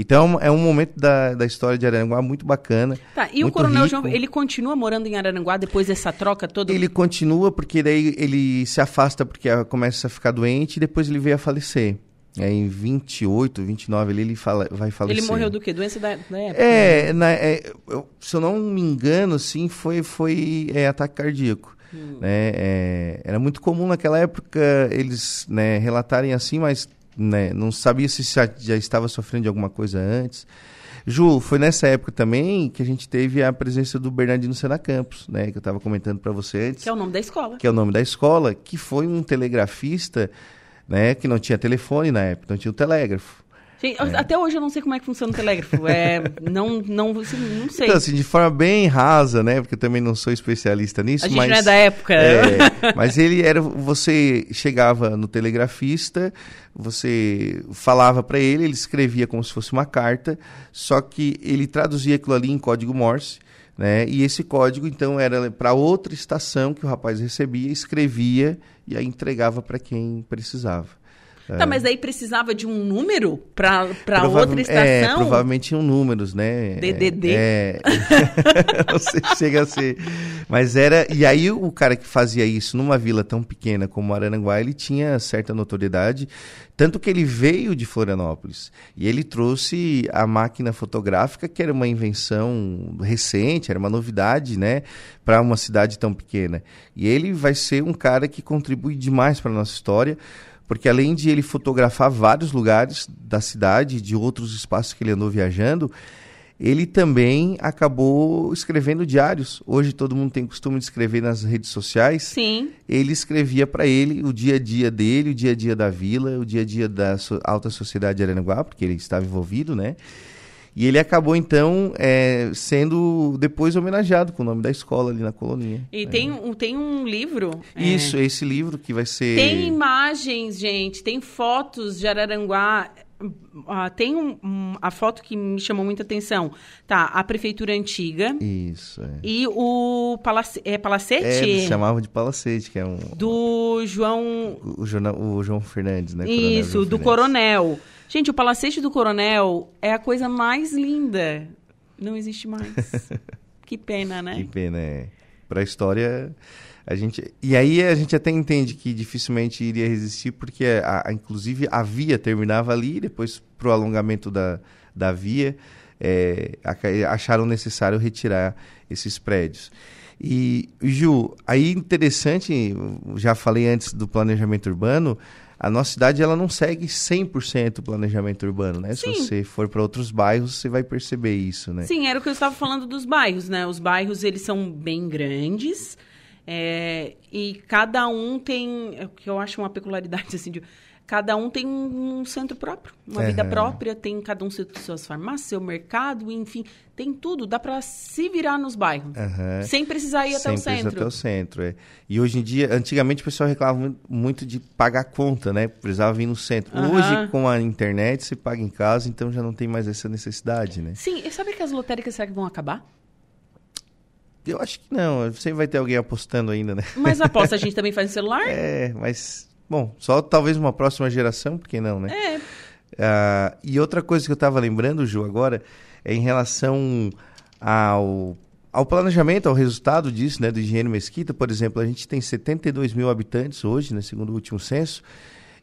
Então é um momento da, da história de Araranguá muito bacana. Tá, e o Coronel rico. João, ele continua morando em Araranguá depois dessa troca toda? Ele continua porque daí ele se afasta porque começa a ficar doente e depois ele veio a falecer. É, em 28, 29 ele, ele fala, vai falecer. Ele morreu do quê? Doença da, da época? É, na, é eu, se eu não me engano, sim, foi, foi é, ataque cardíaco. Hum. Né? É, era muito comum naquela época eles né, relatarem assim, mas né, não sabia se já, já estava sofrendo de alguma coisa antes. Ju, foi nessa época também que a gente teve a presença do Bernardino Sena Campos, né, que eu estava comentando para você antes. Que é o nome da escola. Que é o nome da escola, que foi um telegrafista, né, que não tinha telefone na época, não tinha o telégrafo. Gente, é. Até hoje eu não sei como é que funciona o telégrafo. É, não, não, assim, não sei. Então, assim, de forma bem rasa, né? Porque eu também não sou especialista nisso. A gente mas, não é da época. É, mas ele era. Você chegava no telegrafista, você falava para ele, ele escrevia como se fosse uma carta, só que ele traduzia aquilo ali em código Morse. Né? E esse código, então, era para outra estação que o rapaz recebia, escrevia e aí entregava para quem precisava. Tá, mas aí precisava de um número para outra estação? É, provavelmente tinham números, né? DDD? É, é não sei, chega a ser. Mas era... E aí o cara que fazia isso numa vila tão pequena como Araranguá, ele tinha certa notoriedade, tanto que ele veio de Florianópolis e ele trouxe a máquina fotográfica, que era uma invenção recente, era uma novidade, né? Para uma cidade tão pequena. E ele vai ser um cara que contribui demais para nossa história, porque além de ele fotografar vários lugares da cidade, de outros espaços que ele andou viajando, ele também acabou escrevendo diários. Hoje todo mundo tem costume de escrever nas redes sociais. Sim. Ele escrevia para ele o dia a dia dele, o dia a dia da vila, o dia a dia da alta sociedade de Aranaguá, porque ele estava envolvido, né? E ele acabou, então, é, sendo depois homenageado com o nome da escola ali na colonia. E é. tem, um, tem um livro. É. Isso, é... esse livro que vai ser. Tem imagens, gente, tem fotos de Araranguá. Uh, tem um, um, a foto que me chamou muita atenção. Tá, a prefeitura antiga. Isso, é. E o palace, é Palacete? É, eles chamavam de Palacete, que é um... Do João... O, o, o João Fernandes, né? Isso, do Fernandes. Coronel. Gente, o Palacete do Coronel é a coisa mais linda. Não existe mais. que pena, né? Que pena, é. Pra história, a gente... E aí a gente até entende que dificilmente iria resistir, porque, a, a inclusive, a via terminava ali, depois pro alongamento da, da via, é, acharam necessário retirar esses prédios. E, Ju, aí interessante, já falei antes do planejamento urbano, a nossa cidade ela não segue 100% o planejamento urbano, né? Sim. Se você for para outros bairros, você vai perceber isso, né? Sim, era o que eu estava falando dos bairros, né? Os bairros, eles são bem grandes é, e cada um tem, é o que eu acho uma peculiaridade, assim, de cada um tem um, um centro próprio, uma uhum. vida própria, tem cada um suas farmácias, seu mercado, enfim, tem tudo, dá para se virar nos bairros, uhum. sem precisar ir até o centro. até o centro, é. E hoje em dia, antigamente o pessoal reclamava muito de pagar conta, né? Precisava vir no centro. Uhum. Hoje, com a internet, você paga em casa, então já não tem mais essa necessidade, né? Sim, e sabe que as lotéricas será que vão acabar? Eu acho que não, sempre vai ter alguém apostando ainda, né? Mas aposta a gente também faz no celular? É, mas Bom, só talvez uma próxima geração, porque não, né? É. Uh, e outra coisa que eu estava lembrando, Ju, agora, é em relação ao, ao planejamento, ao resultado disso, né, do Engenheiro Mesquita, por exemplo, a gente tem 72 mil habitantes hoje, né, segundo o último censo,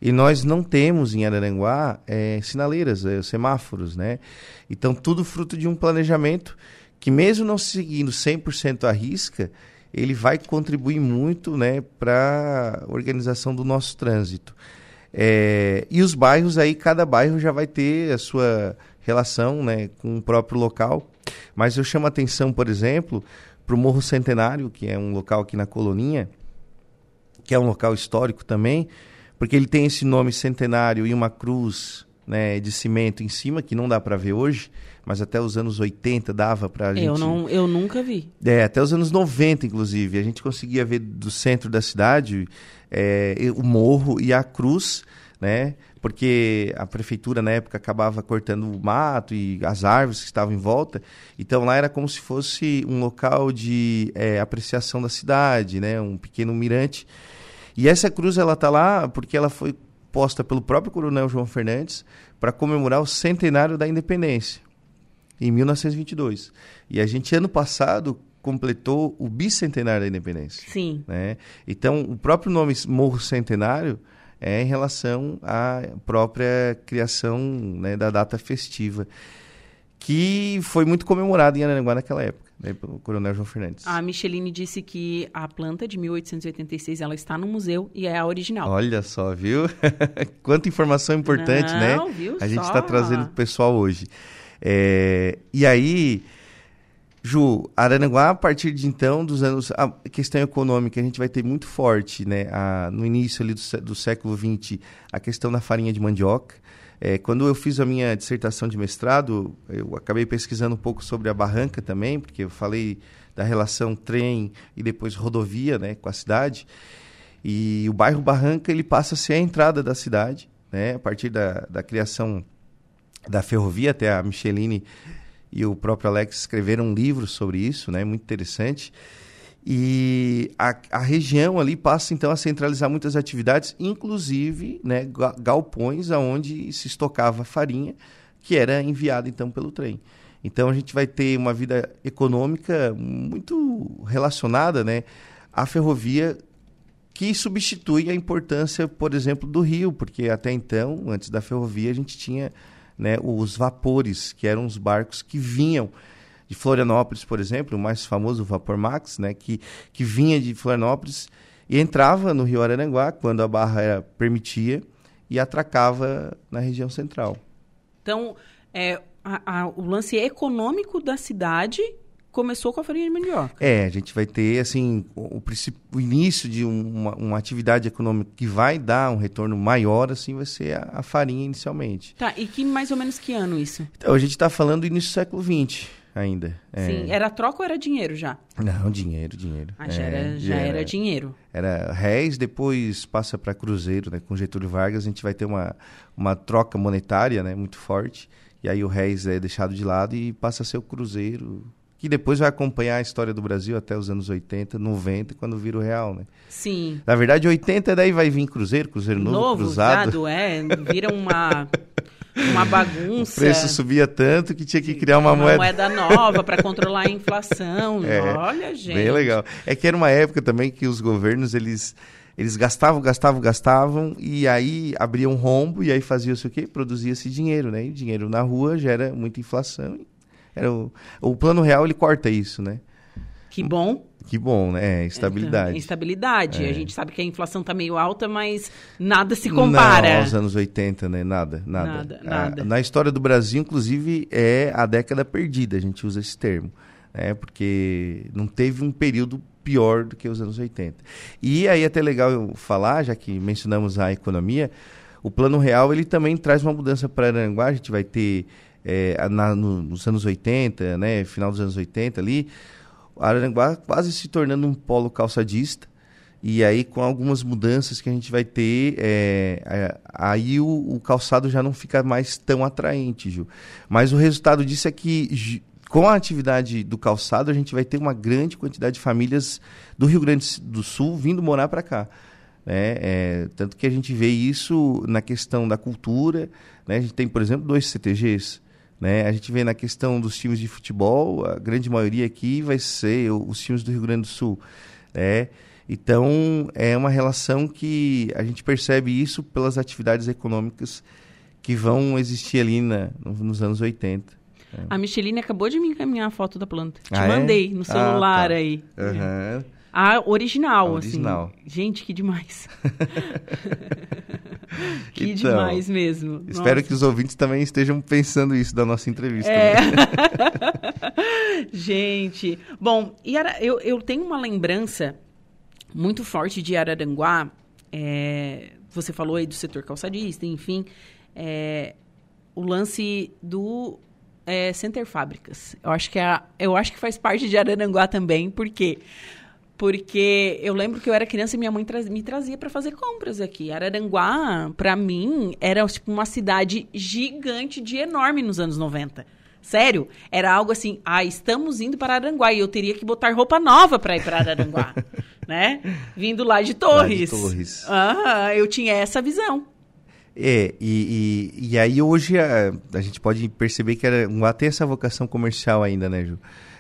e nós não temos em Araranguá é, sinaleiras, é, semáforos, né? Então, tudo fruto de um planejamento que, mesmo não seguindo 100% a risca, ele vai contribuir muito né, para a organização do nosso trânsito. É, e os bairros aí, cada bairro já vai ter a sua relação né, com o próprio local. Mas eu chamo a atenção, por exemplo, para o Morro Centenário, que é um local aqui na Coloninha, que é um local histórico também, porque ele tem esse nome centenário e uma cruz né, de cimento em cima, que não dá para ver hoje, mas até os anos 80 dava para a gente... Eu, não, eu nunca vi. É, até os anos 90, inclusive. A gente conseguia ver do centro da cidade é, o morro e a cruz, né? Porque a prefeitura, na época, acabava cortando o mato e as árvores que estavam em volta. Então, lá era como se fosse um local de é, apreciação da cidade, né? Um pequeno mirante. E essa cruz, ela tá lá porque ela foi proposta pelo próprio Coronel João Fernandes para comemorar o centenário da independência, em 1922. E a gente, ano passado, completou o bicentenário da independência. Sim. Né? Então, o próprio nome Morro Centenário é em relação à própria criação né, da data festiva, que foi muito comemorada em Aranaguá naquela época, né, pelo Coronel João Fernandes. A Micheline disse que a planta de 1886 ela está no museu e é a original. Olha só, viu? Quanta informação importante, Não, né? viu A gente está trazendo para o pessoal hoje. É, e aí, Ju, Aranaguá, a partir de então, dos anos. A questão econômica, a gente vai ter muito forte, né? A, no início ali do, do século XX, a questão da farinha de mandioca. É, quando eu fiz a minha dissertação de mestrado, eu acabei pesquisando um pouco sobre a barranca também, porque eu falei da relação trem e depois rodovia né, com a cidade. E o bairro Barranca ele passa a ser a entrada da cidade, né, a partir da, da criação da ferrovia, até a Micheline e o próprio Alex escreveram um livro sobre isso, né, muito interessante. E a, a região ali passa então a centralizar muitas atividades, inclusive né, ga- galpões aonde se estocava farinha, que era enviada então pelo trem. Então a gente vai ter uma vida econômica muito relacionada né, à ferrovia que substitui a importância, por exemplo, do rio, porque até então, antes da ferrovia, a gente tinha né, os vapores, que eram os barcos que vinham de Florianópolis, por exemplo, o mais famoso o Vapor Max, né, que, que vinha de Florianópolis e entrava no Rio Araranguá, quando a barra era, permitia, e atracava na região central. Então, é, a- a- o lance econômico da cidade começou com a farinha de mandioca. É, a gente vai ter assim o, o início de um- uma, uma atividade econômica que vai dar um retorno maior, assim, vai ser a, a farinha inicialmente. Tá, e que mais ou menos que ano isso? Então, a gente está falando do início do século XX ainda. É. Sim, era troca ou era dinheiro já? Não, dinheiro, dinheiro. Ah, já, É, era, já era dinheiro. Era réis, depois passa para cruzeiro, né? Com Getúlio Vargas a gente vai ter uma, uma troca monetária, né? Muito forte. E aí o réis é deixado de lado e passa a ser o cruzeiro, que depois vai acompanhar a história do Brasil até os anos 80, 90, quando vira o real, né? Sim. Na verdade, 80 daí vai vir cruzeiro, cruzeiro novo, Novo, cruzado. é, vira uma, uma O bagunça. preço subia tanto que tinha que criar uma, moeda. nova para controlar a inflação. É, Olha, gente. Bem legal. É que era uma época também que os governos, eles, eles gastavam, gastavam, gastavam, e aí abriam rombo, e aí fazia-se o quê? Produzia-se dinheiro, né? E dinheiro na rua gera muita inflação. Era o, o plano real, ele corta isso, né? Que bom. Que bom, né? É, estabilidade. Estabilidade. É. A gente sabe que a inflação tá meio alta, mas nada se compara. Não, aos anos 80, né? Nada, nada. Nada, A- nada. na história do Brasil, inclusive, é a década perdida, a gente usa esse termo. Né? Porque não teve um período pior do que os anos 80. E aí é até legal eu falar, já que mencionamos a economia, o Plano Real ele também traz uma mudança para Aranguá, a gente vai ter é, na- no- nos anos 80, né? final dos anos 80 ali, Araranguá quase se tornando um polo calçadista, e aí, com algumas mudanças que a gente vai ter, é, é, aí o, o calçado já não fica mais tão atraente, Ju. Mas o resultado disso é que, com a atividade do calçado, a gente vai ter uma grande quantidade de famílias do Rio Grande do Sul vindo morar para cá. Né? É, tanto que a gente vê isso na questão da cultura. Né? A gente tem, por exemplo, dois CTGs. Né? A gente vê na questão dos times de futebol, a grande maioria aqui vai ser os times do Rio Grande do Sul. Né? Então, é uma relação que a gente percebe isso pelas atividades econômicas que vão existir ali na, no- nos anos 80. A Micheline acabou de me encaminhar a foto da planta. Te Ah, é? mandei no Ah, celular tá. aí. Aham. A original, A original. assim. Gente, que demais. que Então, demais mesmo. Espero Nossa. que os ouvintes também estejam pensando isso da nossa entrevista. É. né? Gente, bom, e eu, eu tenho uma lembrança muito forte de Araranguá. é, você falou aí do setor calçadista, enfim. é, o lance do é, Center Fábricas. Eu acho, que é a- eu acho que faz parte de Araranguá também, por quê? Porque eu lembro que eu era criança e minha mãe tra- me trazia para fazer compras aqui. Araranguá, para mim, era tipo uma cidade gigante de enorme nos anos 90. Sério, era algo assim, ah, estamos indo para Aranguá e eu teria que botar roupa nova para ir para Araranguá, né? Vindo lá de Torres. Torres. Ah, eu tinha essa visão. É, e, e, e aí hoje a, a, gente pode perceber que Araranguá tem essa vocação comercial ainda, né, Ju?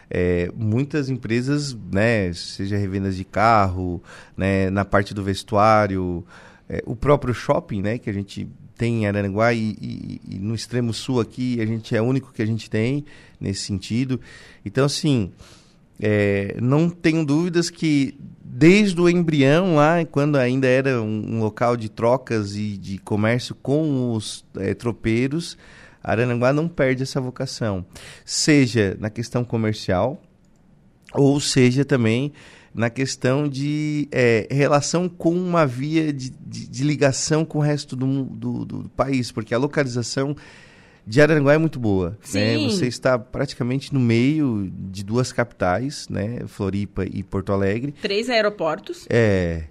É, muitas empresas, né, seja revendas de carro, né, na parte do vestuário, é, o próprio shopping, né, que a gente tem em Araranguá e, e, e, no extremo sul aqui a gente é o único que a gente tem nesse sentido. Então, assim, é, não tenho dúvidas que desde o embrião lá, quando ainda era um, um local de trocas e de comércio com os é, tropeiros, Araranguá não perde essa vocação, seja na questão comercial ou seja também na questão de é, relação com uma via de, de, de, ligação com o resto do, do, do, país, porque a localização de Araranguá é muito boa. Né? Você está praticamente no meio de duas capitais, né? Floripa e Porto Alegre. Três aeroportos. É.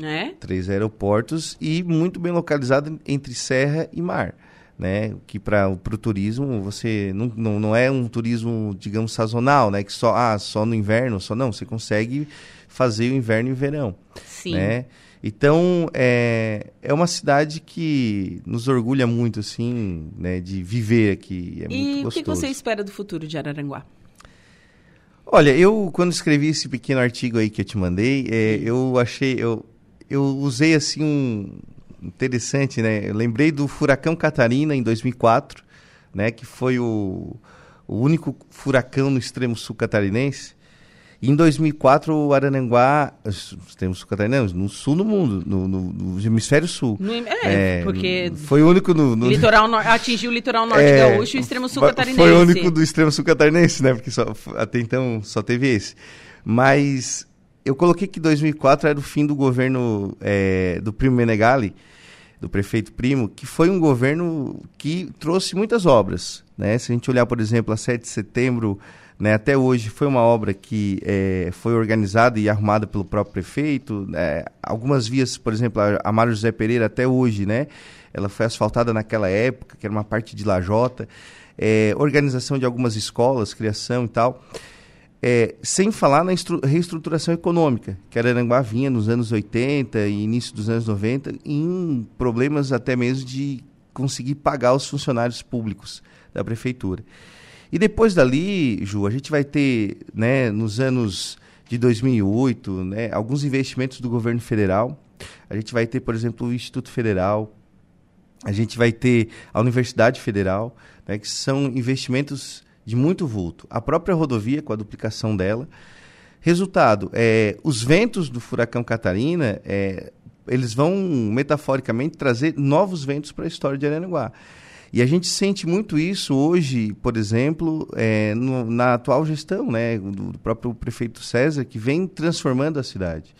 É? Três aeroportos e muito bem localizado entre serra e mar né? Que para o turismo você não, não, não é um turismo, digamos, sazonal, né? Que só, ah, só no inverno, só não. Você consegue fazer o inverno e o verão. Sim. Né? Então, é, é uma cidade que nos orgulha muito, assim, né, de viver aqui. É e o que, você espera do futuro de Araranguá? Olha, eu, quando escrevi esse pequeno artigo aí que eu te mandei, é, eu achei, eu, eu usei, assim, um, interessante, né? Eu lembrei do furacão Catarina em 2004, né? Que foi o, o único furacão no extremo sul catarinense. E em 2004, o Arananguá, extremo sul catarinense, no sul do mundo, no, no, no hemisfério sul. No, é, é, porque... Foi o único no... no litoral no, atingiu o litoral norte é, gaúcho e o extremo sul catarinense. Foi o único do extremo sul catarinense, né? Porque só, até então só teve esse. Mas eu coloquei que 2004 era o fim do governo é, do Primo Menegali, do prefeito Primo, que foi um governo que trouxe muitas obras. Né? Se a gente olhar, por exemplo, a 7 de setembro, né, até hoje foi uma obra que é, foi organizada e arrumada pelo próprio prefeito. Né? Algumas vias, por exemplo, a, a Mário José Pereira até hoje, né? ela foi asfaltada naquela época, que era uma parte de lajota. É, organização de algumas escolas, criação e tal. É, sem falar na reestruturação econômica, que Araranguá vinha nos anos 80 e início dos anos 90 em problemas até mesmo de conseguir pagar os funcionários públicos da prefeitura. E depois dali, Ju, a gente vai ter, né, nos anos de 2008, né, alguns investimentos do governo federal. A gente vai ter, por exemplo, o Instituto Federal, a gente vai ter a Universidade Federal, né, que são investimentos de muito vulto. A própria rodovia, com a duplicação dela. Resultado, é, os ventos do furacão Catarina, é, eles vão, metaforicamente, trazer novos ventos para a história de Aranaguá. E a gente sente muito isso hoje, por exemplo, é, no, na atual gestão né, do, do próprio prefeito César, que vem transformando a cidade.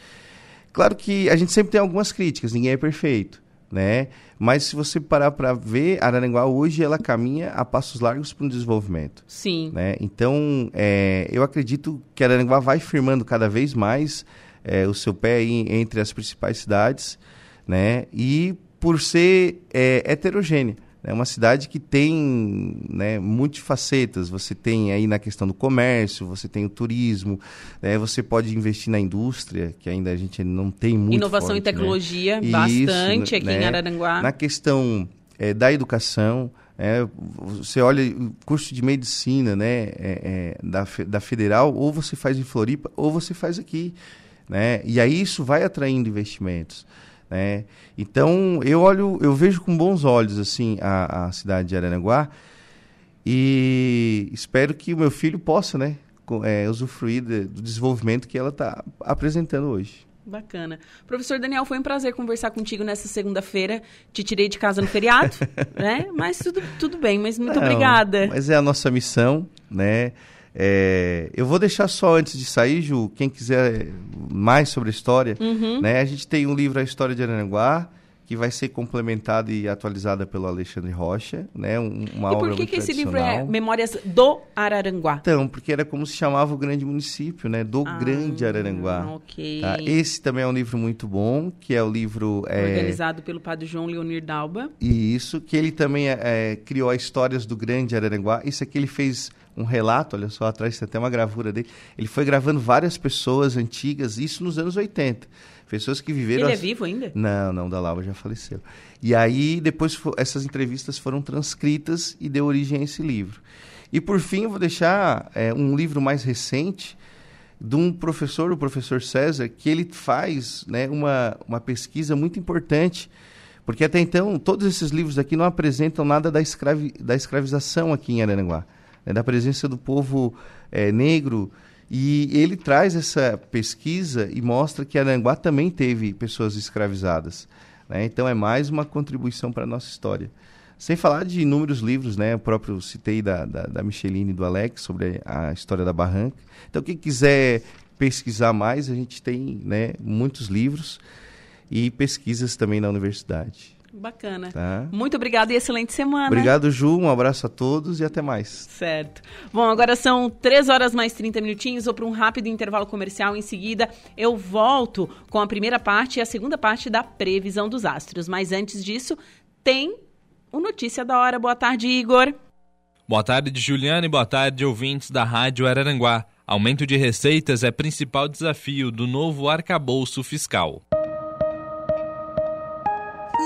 Claro que a gente sempre tem algumas críticas, ninguém é perfeito né? Mas se você parar para ver, Araranguá hoje ela caminha a passos largos para um desenvolvimento. Sim. Né? Então, é, eu acredito que Araranguá vai firmando cada vez mais é, o seu pé aí entre as principais cidades, né? E por ser é, heterogênea. É uma cidade que tem né, multifacetas. Você tem aí na questão do comércio, você tem o turismo, né, você pode investir na indústria, que ainda a gente não tem muito. Inovação forte, e né? tecnologia, né? bastante Isso, aqui né? em Araranguá. Na questão é, da educação, é, você olha o curso de medicina né, é, é, da, da federal, ou você faz em Floripa, ou você faz aqui. Né? E aí isso vai atraindo investimentos. Né? Então eu olho, eu vejo com bons olhos assim a, a cidade de Aranaguá e espero que o meu filho possa, né, é, usufruir de, do desenvolvimento que ela está apresentando hoje. Bacana. Professor Daniel, foi um prazer conversar contigo nessa segunda-feira. Te tirei de casa no feriado, né? Mas tudo, tudo bem, mas muito Não, obrigada. Mas é a nossa missão, né? É, eu vou deixar só antes de sair, Ju, quem quiser mais sobre a história, uhum. né? A gente tem um livro A História de Aranaguá, que vai ser complementada e atualizada pelo Alexandre Rocha, né? Um, uma e por que, que esse livro é Memórias do Araranguá? Então, porque era como se chamava o grande município, né? Do ah, Grande Araranguá. Ok. Tá? Esse também é um livro muito bom, que é o livro... É... Organizado pelo padre João Leonir Dalba. E isso, que ele também é, é, criou as histórias do Grande Araranguá. Isso aqui ele fez um relato, olha só, atrás tem até uma gravura dele. Ele foi gravando várias pessoas antigas, isso nos anos 80 Pessoas que viveram. Ele é vivo ainda? Não, não, Dalava já faleceu. E aí, depois, essas entrevistas foram transcritas e deu origem a esse livro. E, por fim, eu vou deixar é, um livro mais recente de um professor, o professor César, que ele faz né, uma, uma pesquisa muito importante porque até então, todos esses livros aqui não apresentam nada da, escravi, da escravização aqui em Araranguá, né, da presença do povo é, negro. E ele traz essa pesquisa e mostra que Araranguá também teve pessoas escravizadas. Né? Então é mais uma contribuição para a nossa história. Sem falar de inúmeros livros, né? Eu próprio citei da, da, da Micheline e do Alex sobre a história da barranca. Então, quem quiser pesquisar mais, a gente tem né, muitos livros e pesquisas também na universidade. Bacana. Tá? Muito obrigada e excelente semana. Obrigado, Ju. Um abraço a todos e até mais. Certo. Bom, agora são 3 horas mais 30 minutinhos. Vou para um rápido intervalo comercial. Em seguida, eu volto com a primeira parte e a segunda parte da previsão dos astros. Mas antes disso, tem o Notícia da Hora. Boa tarde, Igor. Boa tarde, Juliana, e boa tarde, ouvintes da Rádio Araranguá. Aumento de receitas é principal desafio do novo arcabouço fiscal.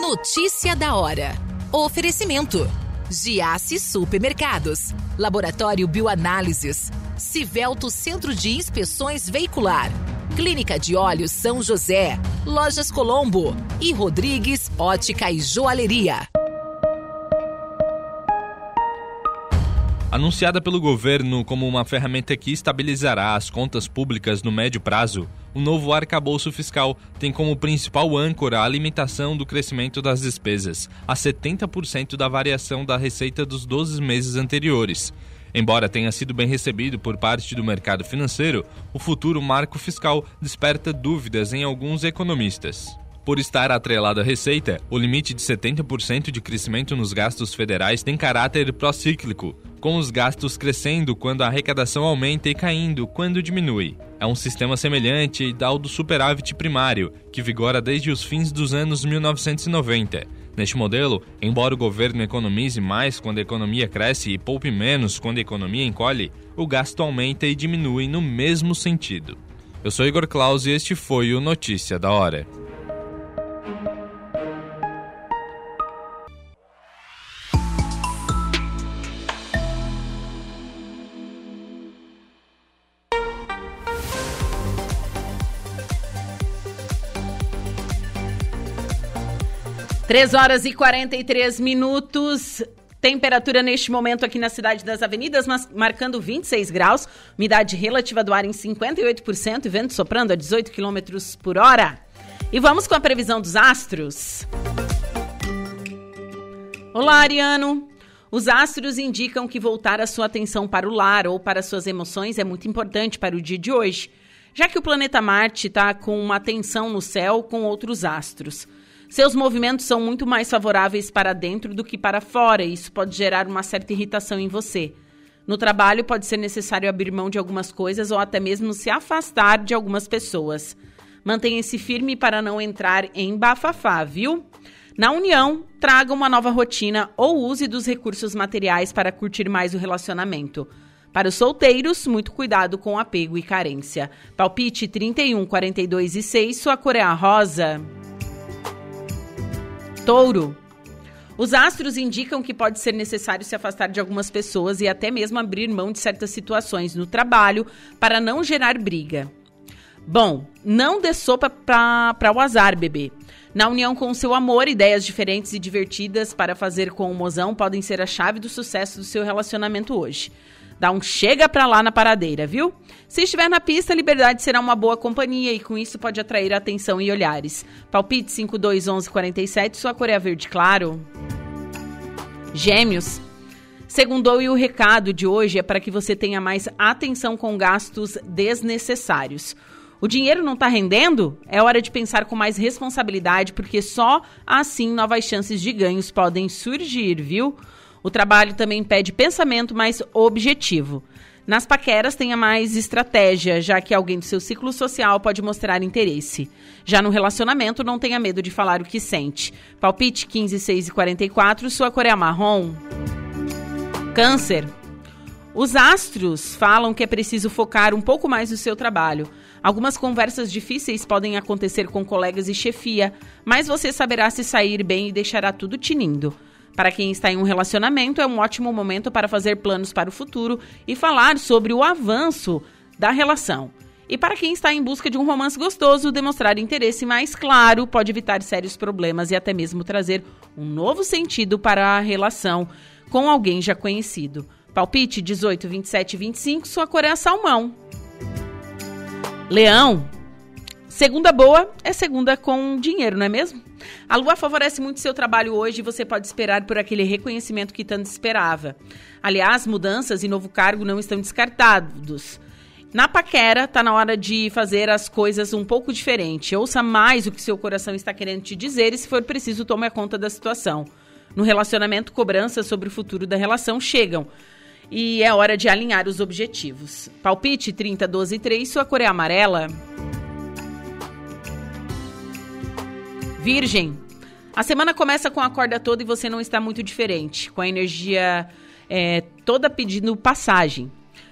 Notícia da hora. Oferecimento: Giasse Supermercados, Laboratório Bioanálises, Civelto Centro de Inspeções Veicular, Clínica de Olhos São José, Lojas Colombo. E Rodrigues Ótica e Joalheria. Anunciada pelo governo como uma ferramenta que estabilizará as contas públicas no médio prazo, o novo arcabouço fiscal tem como principal âncora a limitação do crescimento das despesas, a 70% da variação da receita dos 12 meses anteriores. Embora tenha sido bem recebido por parte do mercado financeiro, o futuro marco fiscal desperta dúvidas em alguns economistas. Por estar atrelado à receita, o limite de 70% de crescimento nos gastos federais tem caráter procíclico, com os gastos crescendo quando a arrecadação aumenta e caindo quando diminui. É um sistema semelhante ao do superávit primário, que vigora desde os fins dos anos 1990. Neste modelo, embora o governo economize mais quando a economia cresce e poupe menos quando a economia encolhe, o gasto aumenta e diminui no mesmo sentido. Eu sou Igor Claus e este foi o Notícia da Hora. Três horas e 43 minutos. Temperatura neste momento aqui na cidade das avenidas, mas marcando 26 graus. Umidade relativa do ar em 58% e vento soprando a 18 quilômetros por hora. E vamos com a previsão dos astros. Olá, Ariano. Os astros indicam que voltar a sua atenção para o lar ou para suas emoções é muito importante para o dia de hoje, já que o planeta Marte está com uma tensão no céu com outros astros. Seus movimentos são muito mais favoráveis para dentro do que para fora, e isso pode gerar uma certa irritação em você. No trabalho, pode ser necessário abrir mão de algumas coisas ou até mesmo se afastar de algumas pessoas. Mantenha-se firme para não entrar em bafafá, viu? Na união, traga uma nova rotina ou use dos recursos materiais para curtir mais o relacionamento. Para os solteiros, muito cuidado com apego e carência. Palpite 31, 42 e 6, sua cor é a rosa. Touro. Os astros indicam que pode ser necessário se afastar de algumas pessoas e até mesmo abrir mão de certas situações no trabalho para não gerar briga. Bom, não dê sopa para o azar, bebê. Na união com o seu amor, ideias diferentes e divertidas para fazer com o mozão podem ser a chave do sucesso do seu relacionamento hoje. Dá um chega pra lá na paradeira, viu? Se estiver na pista, Liberdade será uma boa companhia e com isso pode atrair atenção e olhares. Palpite 521147, sua cor é verde claro. Gêmeos. Segundou e o recado de hoje é para que você tenha mais atenção com gastos desnecessários. O dinheiro não está rendendo? É hora de pensar com mais responsabilidade, porque só assim novas chances de ganhos podem surgir, viu? O trabalho também pede pensamento mais objetivo. Nas paqueras, tenha mais estratégia, já que alguém do seu ciclo social pode mostrar interesse. Já no relacionamento, não tenha medo de falar o que sente. Palpite 15, 6 e 44, sua cor é marrom. Câncer. Os astros falam que é preciso focar um pouco mais no seu trabalho. Algumas conversas difíceis podem acontecer com colegas e chefia, mas você saberá se sair bem e deixará tudo tinindo. Para quem está em um relacionamento, é um ótimo momento para fazer planos para o futuro e falar sobre o avanço da relação. E para quem está em busca de um romance gostoso, demonstrar interesse mais claro pode evitar sérios problemas e até mesmo trazer um novo sentido para a relação com alguém já conhecido. Palpite 18, 27 25, sua cor é salmão. Leão, segunda boa é segunda com dinheiro, não é mesmo? A lua favorece muito seu trabalho hoje e você pode esperar por aquele reconhecimento que tanto esperava. Aliás, mudanças e novo cargo não estão descartados. Na paquera, tá na hora de fazer as coisas um pouco diferente. Ouça mais o que seu coração está querendo te dizer e, se for preciso, tome conta da situação. No relacionamento, cobranças sobre o futuro da relação chegam. E é hora de alinhar os objetivos. Palpite 30, 12 3, sua cor é amarela. Virgem. A semana começa com a corda toda e você não está muito diferente, com a energia é, toda pedindo passagem.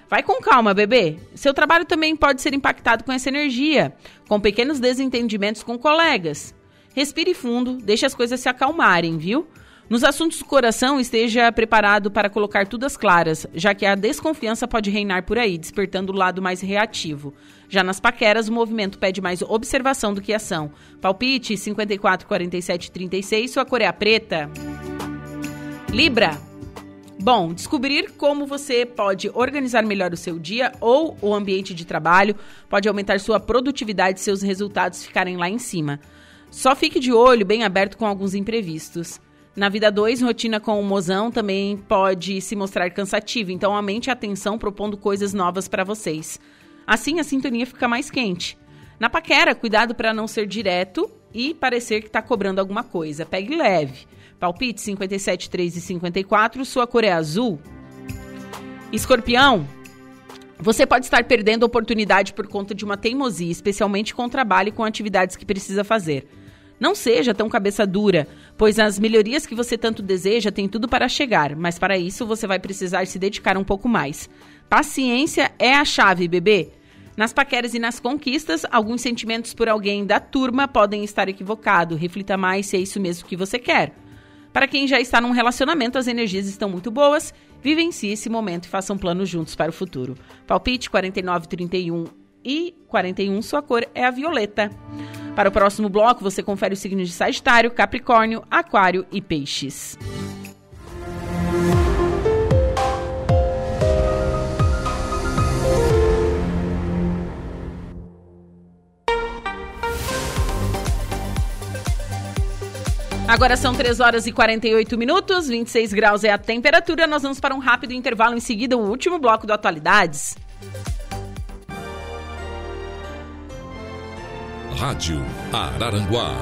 Vai com calma, bebê. Seu trabalho também pode ser impactado com essa energia, com pequenos desentendimentos com colegas. Respire fundo, deixe as coisas se acalmarem, viu? Nos assuntos do coração, esteja preparado para colocar tudo às claras, já que a desconfiança pode reinar por aí, despertando o lado mais reativo. Já nas paqueras, o movimento pede mais observação do que ação. Palpite 54, 47, 36, sua cor é a preta. Libra. Bom, descobrir como você pode organizar melhor o seu dia ou o ambiente de trabalho pode aumentar sua produtividade e seus resultados ficarem lá em cima. Só fique de olho bem aberto com alguns imprevistos. Na vida 2, rotina com o mozão também pode se mostrar cansativa, então aumente a atenção propondo coisas novas para vocês. Assim a sintonia fica mais quente. Na paquera, cuidado para não ser direto e parecer que está cobrando alguma coisa. Pegue leve. Palpite 57, 3 e 54, sua cor é azul. Escorpião, você pode estar perdendo oportunidade por conta de uma teimosia, especialmente com o trabalho e com atividades que precisa fazer. Não seja tão cabeça dura, pois as melhorias que você tanto deseja têm tudo para chegar, mas para isso você vai precisar se dedicar um pouco mais. Paciência é a chave, bebê. Nas paqueras e nas conquistas, alguns sentimentos por alguém da turma podem estar equivocados. Reflita mais se é isso mesmo que você quer. Para quem já está num relacionamento, as energias estão muito boas. Vivencie esse momento e façam planos juntos para o futuro. Palpite 49, 31 e 41, sua cor é a violeta. Para o próximo bloco, você confere os signos de Sagitário, Capricórnio, Aquário e Peixes. Agora são 3 horas e 48 minutos, 26 graus é a temperatura. Nós vamos para um rápido intervalo, em seguida, o último bloco do Atualidades. Rádio Araranguá.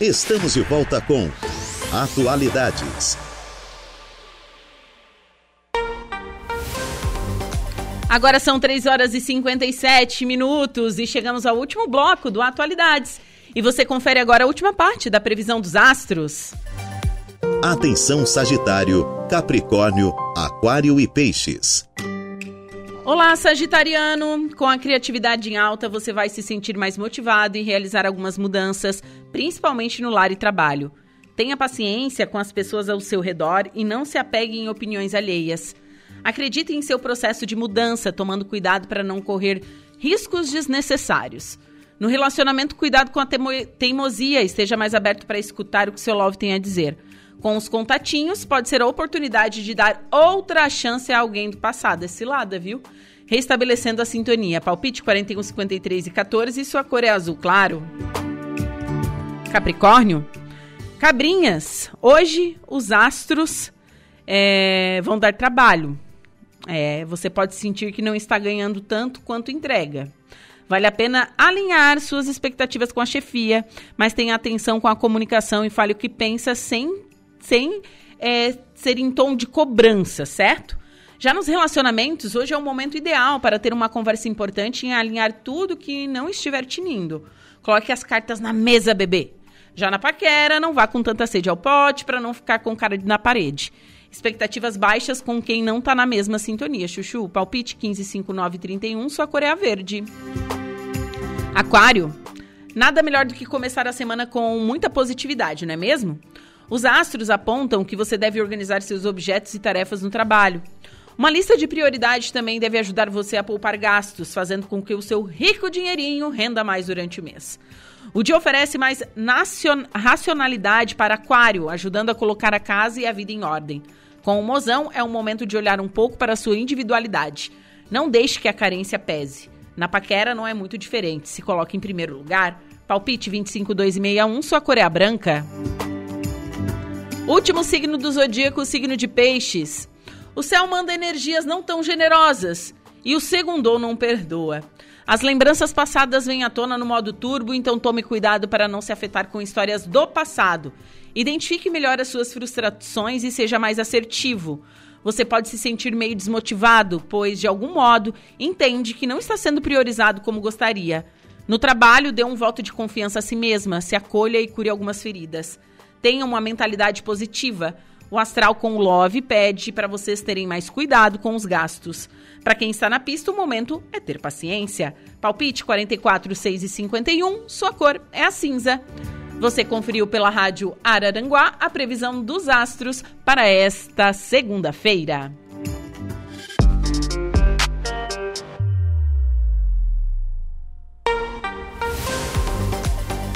Estamos de volta com Atualidades. Agora são 3 horas e 57 minutos e chegamos ao último bloco do Atualidades. E você confere agora a última parte da previsão dos astros. Atenção Sagitário, Capricórnio, Aquário e Peixes. Olá, Sagitariano! Com a criatividade em alta, você vai se sentir mais motivado e realizar algumas mudanças, principalmente no lar e trabalho. Tenha paciência com as pessoas ao seu redor e não se apegue em opiniões alheias. Acredite em seu processo de mudança, tomando cuidado para não correr riscos desnecessários. No relacionamento, cuidado com a teimosia, esteja mais aberto para escutar o que seu love tem a dizer. Com os contatinhos, pode ser a oportunidade de dar outra chance a alguém do passado. Esse lado, viu? Restabelecendo a sintonia. Palpite 41, 53 e 14 e sua cor é azul claro. Capricórnio. Cabrinhas. Hoje, os astros é, vão dar trabalho. É, você pode sentir que não está ganhando tanto quanto entrega. Vale a pena alinhar suas expectativas com a chefia, mas tenha atenção com a comunicação e fale o que pensa sem, sem é, ser em tom de cobrança, certo? Já nos relacionamentos, hoje é o momento ideal para ter uma conversa importante e alinhar tudo que não estiver tinindo. Coloque as cartas na mesa, bebê. Já na paquera, não vá com tanta sede ao pote para não ficar com cara na parede. Expectativas baixas com quem não tá na mesma sintonia. Chuchu, palpite 155931, sua cor é a verde. Aquário, nada melhor do que começar a semana com muita positividade, não é mesmo? Os astros apontam que você deve organizar seus objetos e tarefas no trabalho. Uma lista de prioridades também deve ajudar você a poupar gastos, fazendo com que o seu rico dinheirinho renda mais durante o mês. O dia oferece mais racionalidade para Aquário, ajudando a colocar a casa e a vida em ordem. Com o mozão, é um momento de olhar um pouco para a sua individualidade. Não deixe que a carência pese. Na paquera não é muito diferente. Se coloca em primeiro lugar. Palpite 25261, sua cor é a branca. Último signo do zodíaco, o signo de peixes. O céu manda energias não tão generosas e o segundo não perdoa. As lembranças passadas vêm à tona no modo turbo, então tome cuidado para não se afetar com histórias do passado. Identifique melhor as suas frustrações e seja mais assertivo. Você pode se sentir meio desmotivado, pois, de algum modo, entende que não está sendo priorizado como gostaria. No trabalho, dê um voto de confiança a si mesma, se acolha e cure algumas feridas. Tenha uma mentalidade positiva. O astral com Love pede para vocês terem mais cuidado com os gastos. Para quem está na pista, o momento é ter paciência. Palpite 44, 6 e 51, sua cor é a cinza. Você conferiu pela rádio Araranguá a previsão dos astros para esta segunda-feira.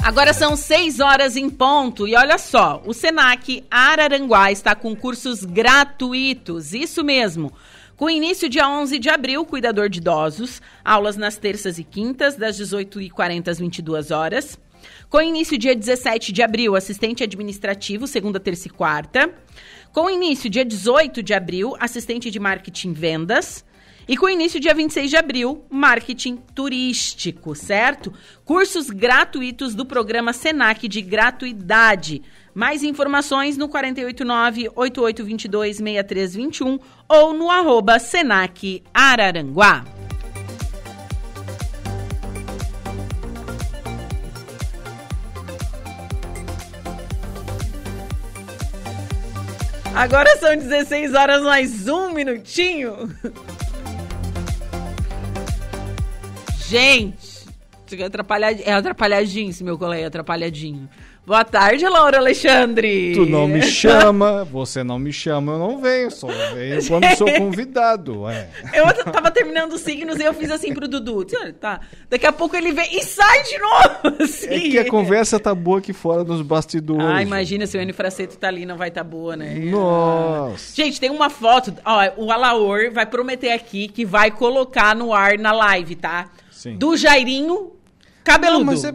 Agora são 6 horas em ponto e olha só, o Senac Araranguá está com cursos gratuitos, isso mesmo. Com início dia 11 de abril, cuidador de idosos, aulas nas terças e quintas, das 18h40 às 22 horas. Com início dia 17 de abril, assistente administrativo, segunda, terça e quarta. Com início dia 18 de abril, assistente de marketing vendas. E com início dia 26 de abril, marketing turístico, certo? Cursos gratuitos do programa Senac de gratuidade. Mais informações no 489-8822-6321 ou no arroba Senac Araranguá. Agora são 16 horas mais um minutinho. Gente, é atrapalhadinho, é atrapalhadinho esse meu colega, atrapalhadinho. Boa tarde, Laura Alexandre. Tu não me chama, você não me chama, eu não venho, só venho quando sou convidado. É. Eu tava terminando os signos e eu fiz assim pro Dudu. Tá, daqui a pouco ele vem e sai de novo. Assim. É que a conversa tá boa aqui fora nos bastidores. Ah, imagina se o N Fraceto tá ali, não vai tá boa, né? Nossa. Gente, tem uma foto, ó, o Alaor vai prometer aqui que vai colocar no ar na live, tá? Sim. Do Jairinho cabeludo. Não, mas você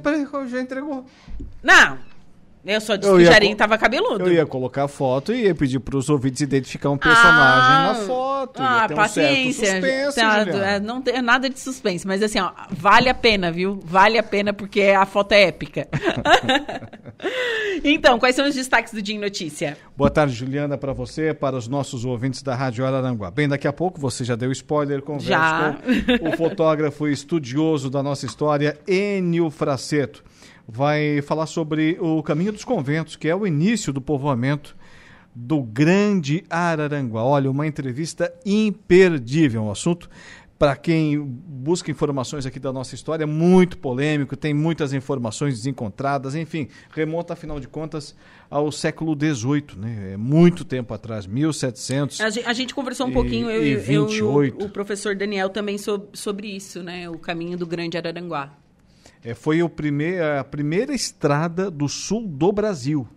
já entregou. Não, eu só disse eu que o tava cabeludo. Eu ia colocar foto e ia pedir pros ouvintes identificar um personagem ah, na foto. Ah, paciência. Um suspense, tá, é, não tem nada de suspense, mas assim, ó, vale a pena, viu? Vale a pena porque a foto é épica. então, quais são os destaques do Dia em Notícia? Boa tarde, Juliana, para você, para os nossos ouvintes da Rádio Araranguá. Bem, daqui a pouco você já deu spoiler, conversa já. com o fotógrafo estudioso da nossa história, Enio Fraceto vai falar sobre o caminho dos conventos, que é o início do povoamento do Grande Araranguá. Olha, uma entrevista imperdível, um assunto para quem busca informações aqui da nossa história, muito polêmico, tem muitas informações desencontradas, enfim, remonta, afinal de contas, ao século XVIII, né? É muito tempo atrás, 1700. A gente, a gente conversou um e, pouquinho, eu, e 28. Eu, o professor Daniel também sobre, sobre isso, né? O caminho do Grande Araranguá. É, foi o primeir, a primeira estrada do sul do Brasil.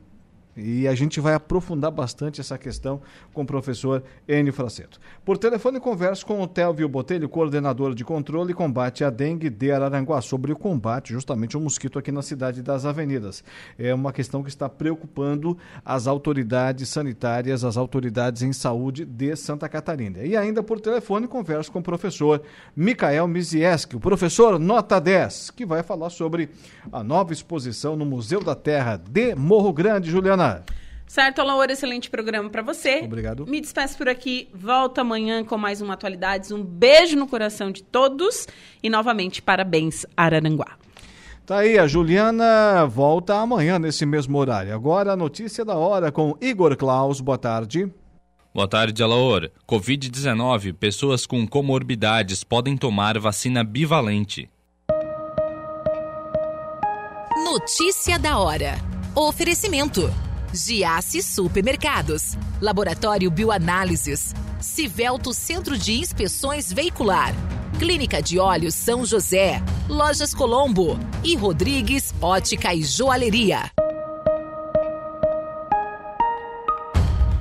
E a gente vai aprofundar bastante essa questão com o professor Enio Fraceto. Por telefone, converso com o Telvio Botelho, coordenador de controle e combate à dengue de Araranguá, sobre o combate justamente ao mosquito aqui na cidade das avenidas. É uma questão que está preocupando as autoridades sanitárias, as autoridades em saúde de Santa Catarina. E ainda por telefone, converso com o professor Mikael Mizieski, o professor Nota 10, que vai falar sobre a nova exposição no Museu da Terra de Morro Grande, Juliana. Certo, Laura, excelente programa para você. Obrigado. Me despeço por aqui, volto amanhã com mais uma Atualidades. Um beijo no coração de todos e novamente parabéns, Araranguá. Tá aí, a Juliana volta amanhã nesse mesmo horário. Agora a notícia da hora com Igor Klaus. Boa tarde. Boa tarde, Alaor. Covid-19, pessoas com comorbidades podem tomar vacina bivalente. Notícia da hora. Oferecimento. Giasse Supermercados. Laboratório Bioanálises. Civelto Centro de Inspeções Veicular. Clínica de Olhos São José. Lojas Colombo. E Rodrigues Ótica e Joalheria.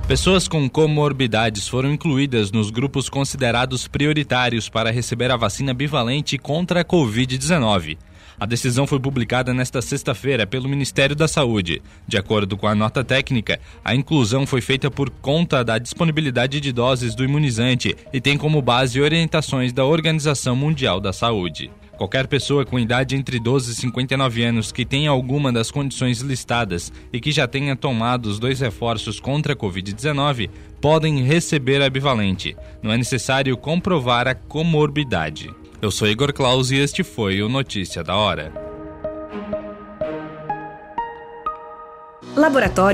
Pessoas com comorbidades foram incluídas nos grupos considerados prioritários para receber a vacina bivalente contra a Covid-19. A decisão foi publicada nesta sexta-feira pelo Ministério da Saúde. De acordo com a nota técnica, a inclusão foi feita por conta da disponibilidade de doses do imunizante e tem como base orientações da Organização Mundial da Saúde. Qualquer pessoa com idade entre 12 e 59 anos que tenha alguma das condições listadas e que já tenha tomado os dois reforços contra a Covid-19 podem receber a bivalente. Não é necessário comprovar a comorbidade. Eu sou Igor Claus e este foi o Notícia da Hora. Laboratório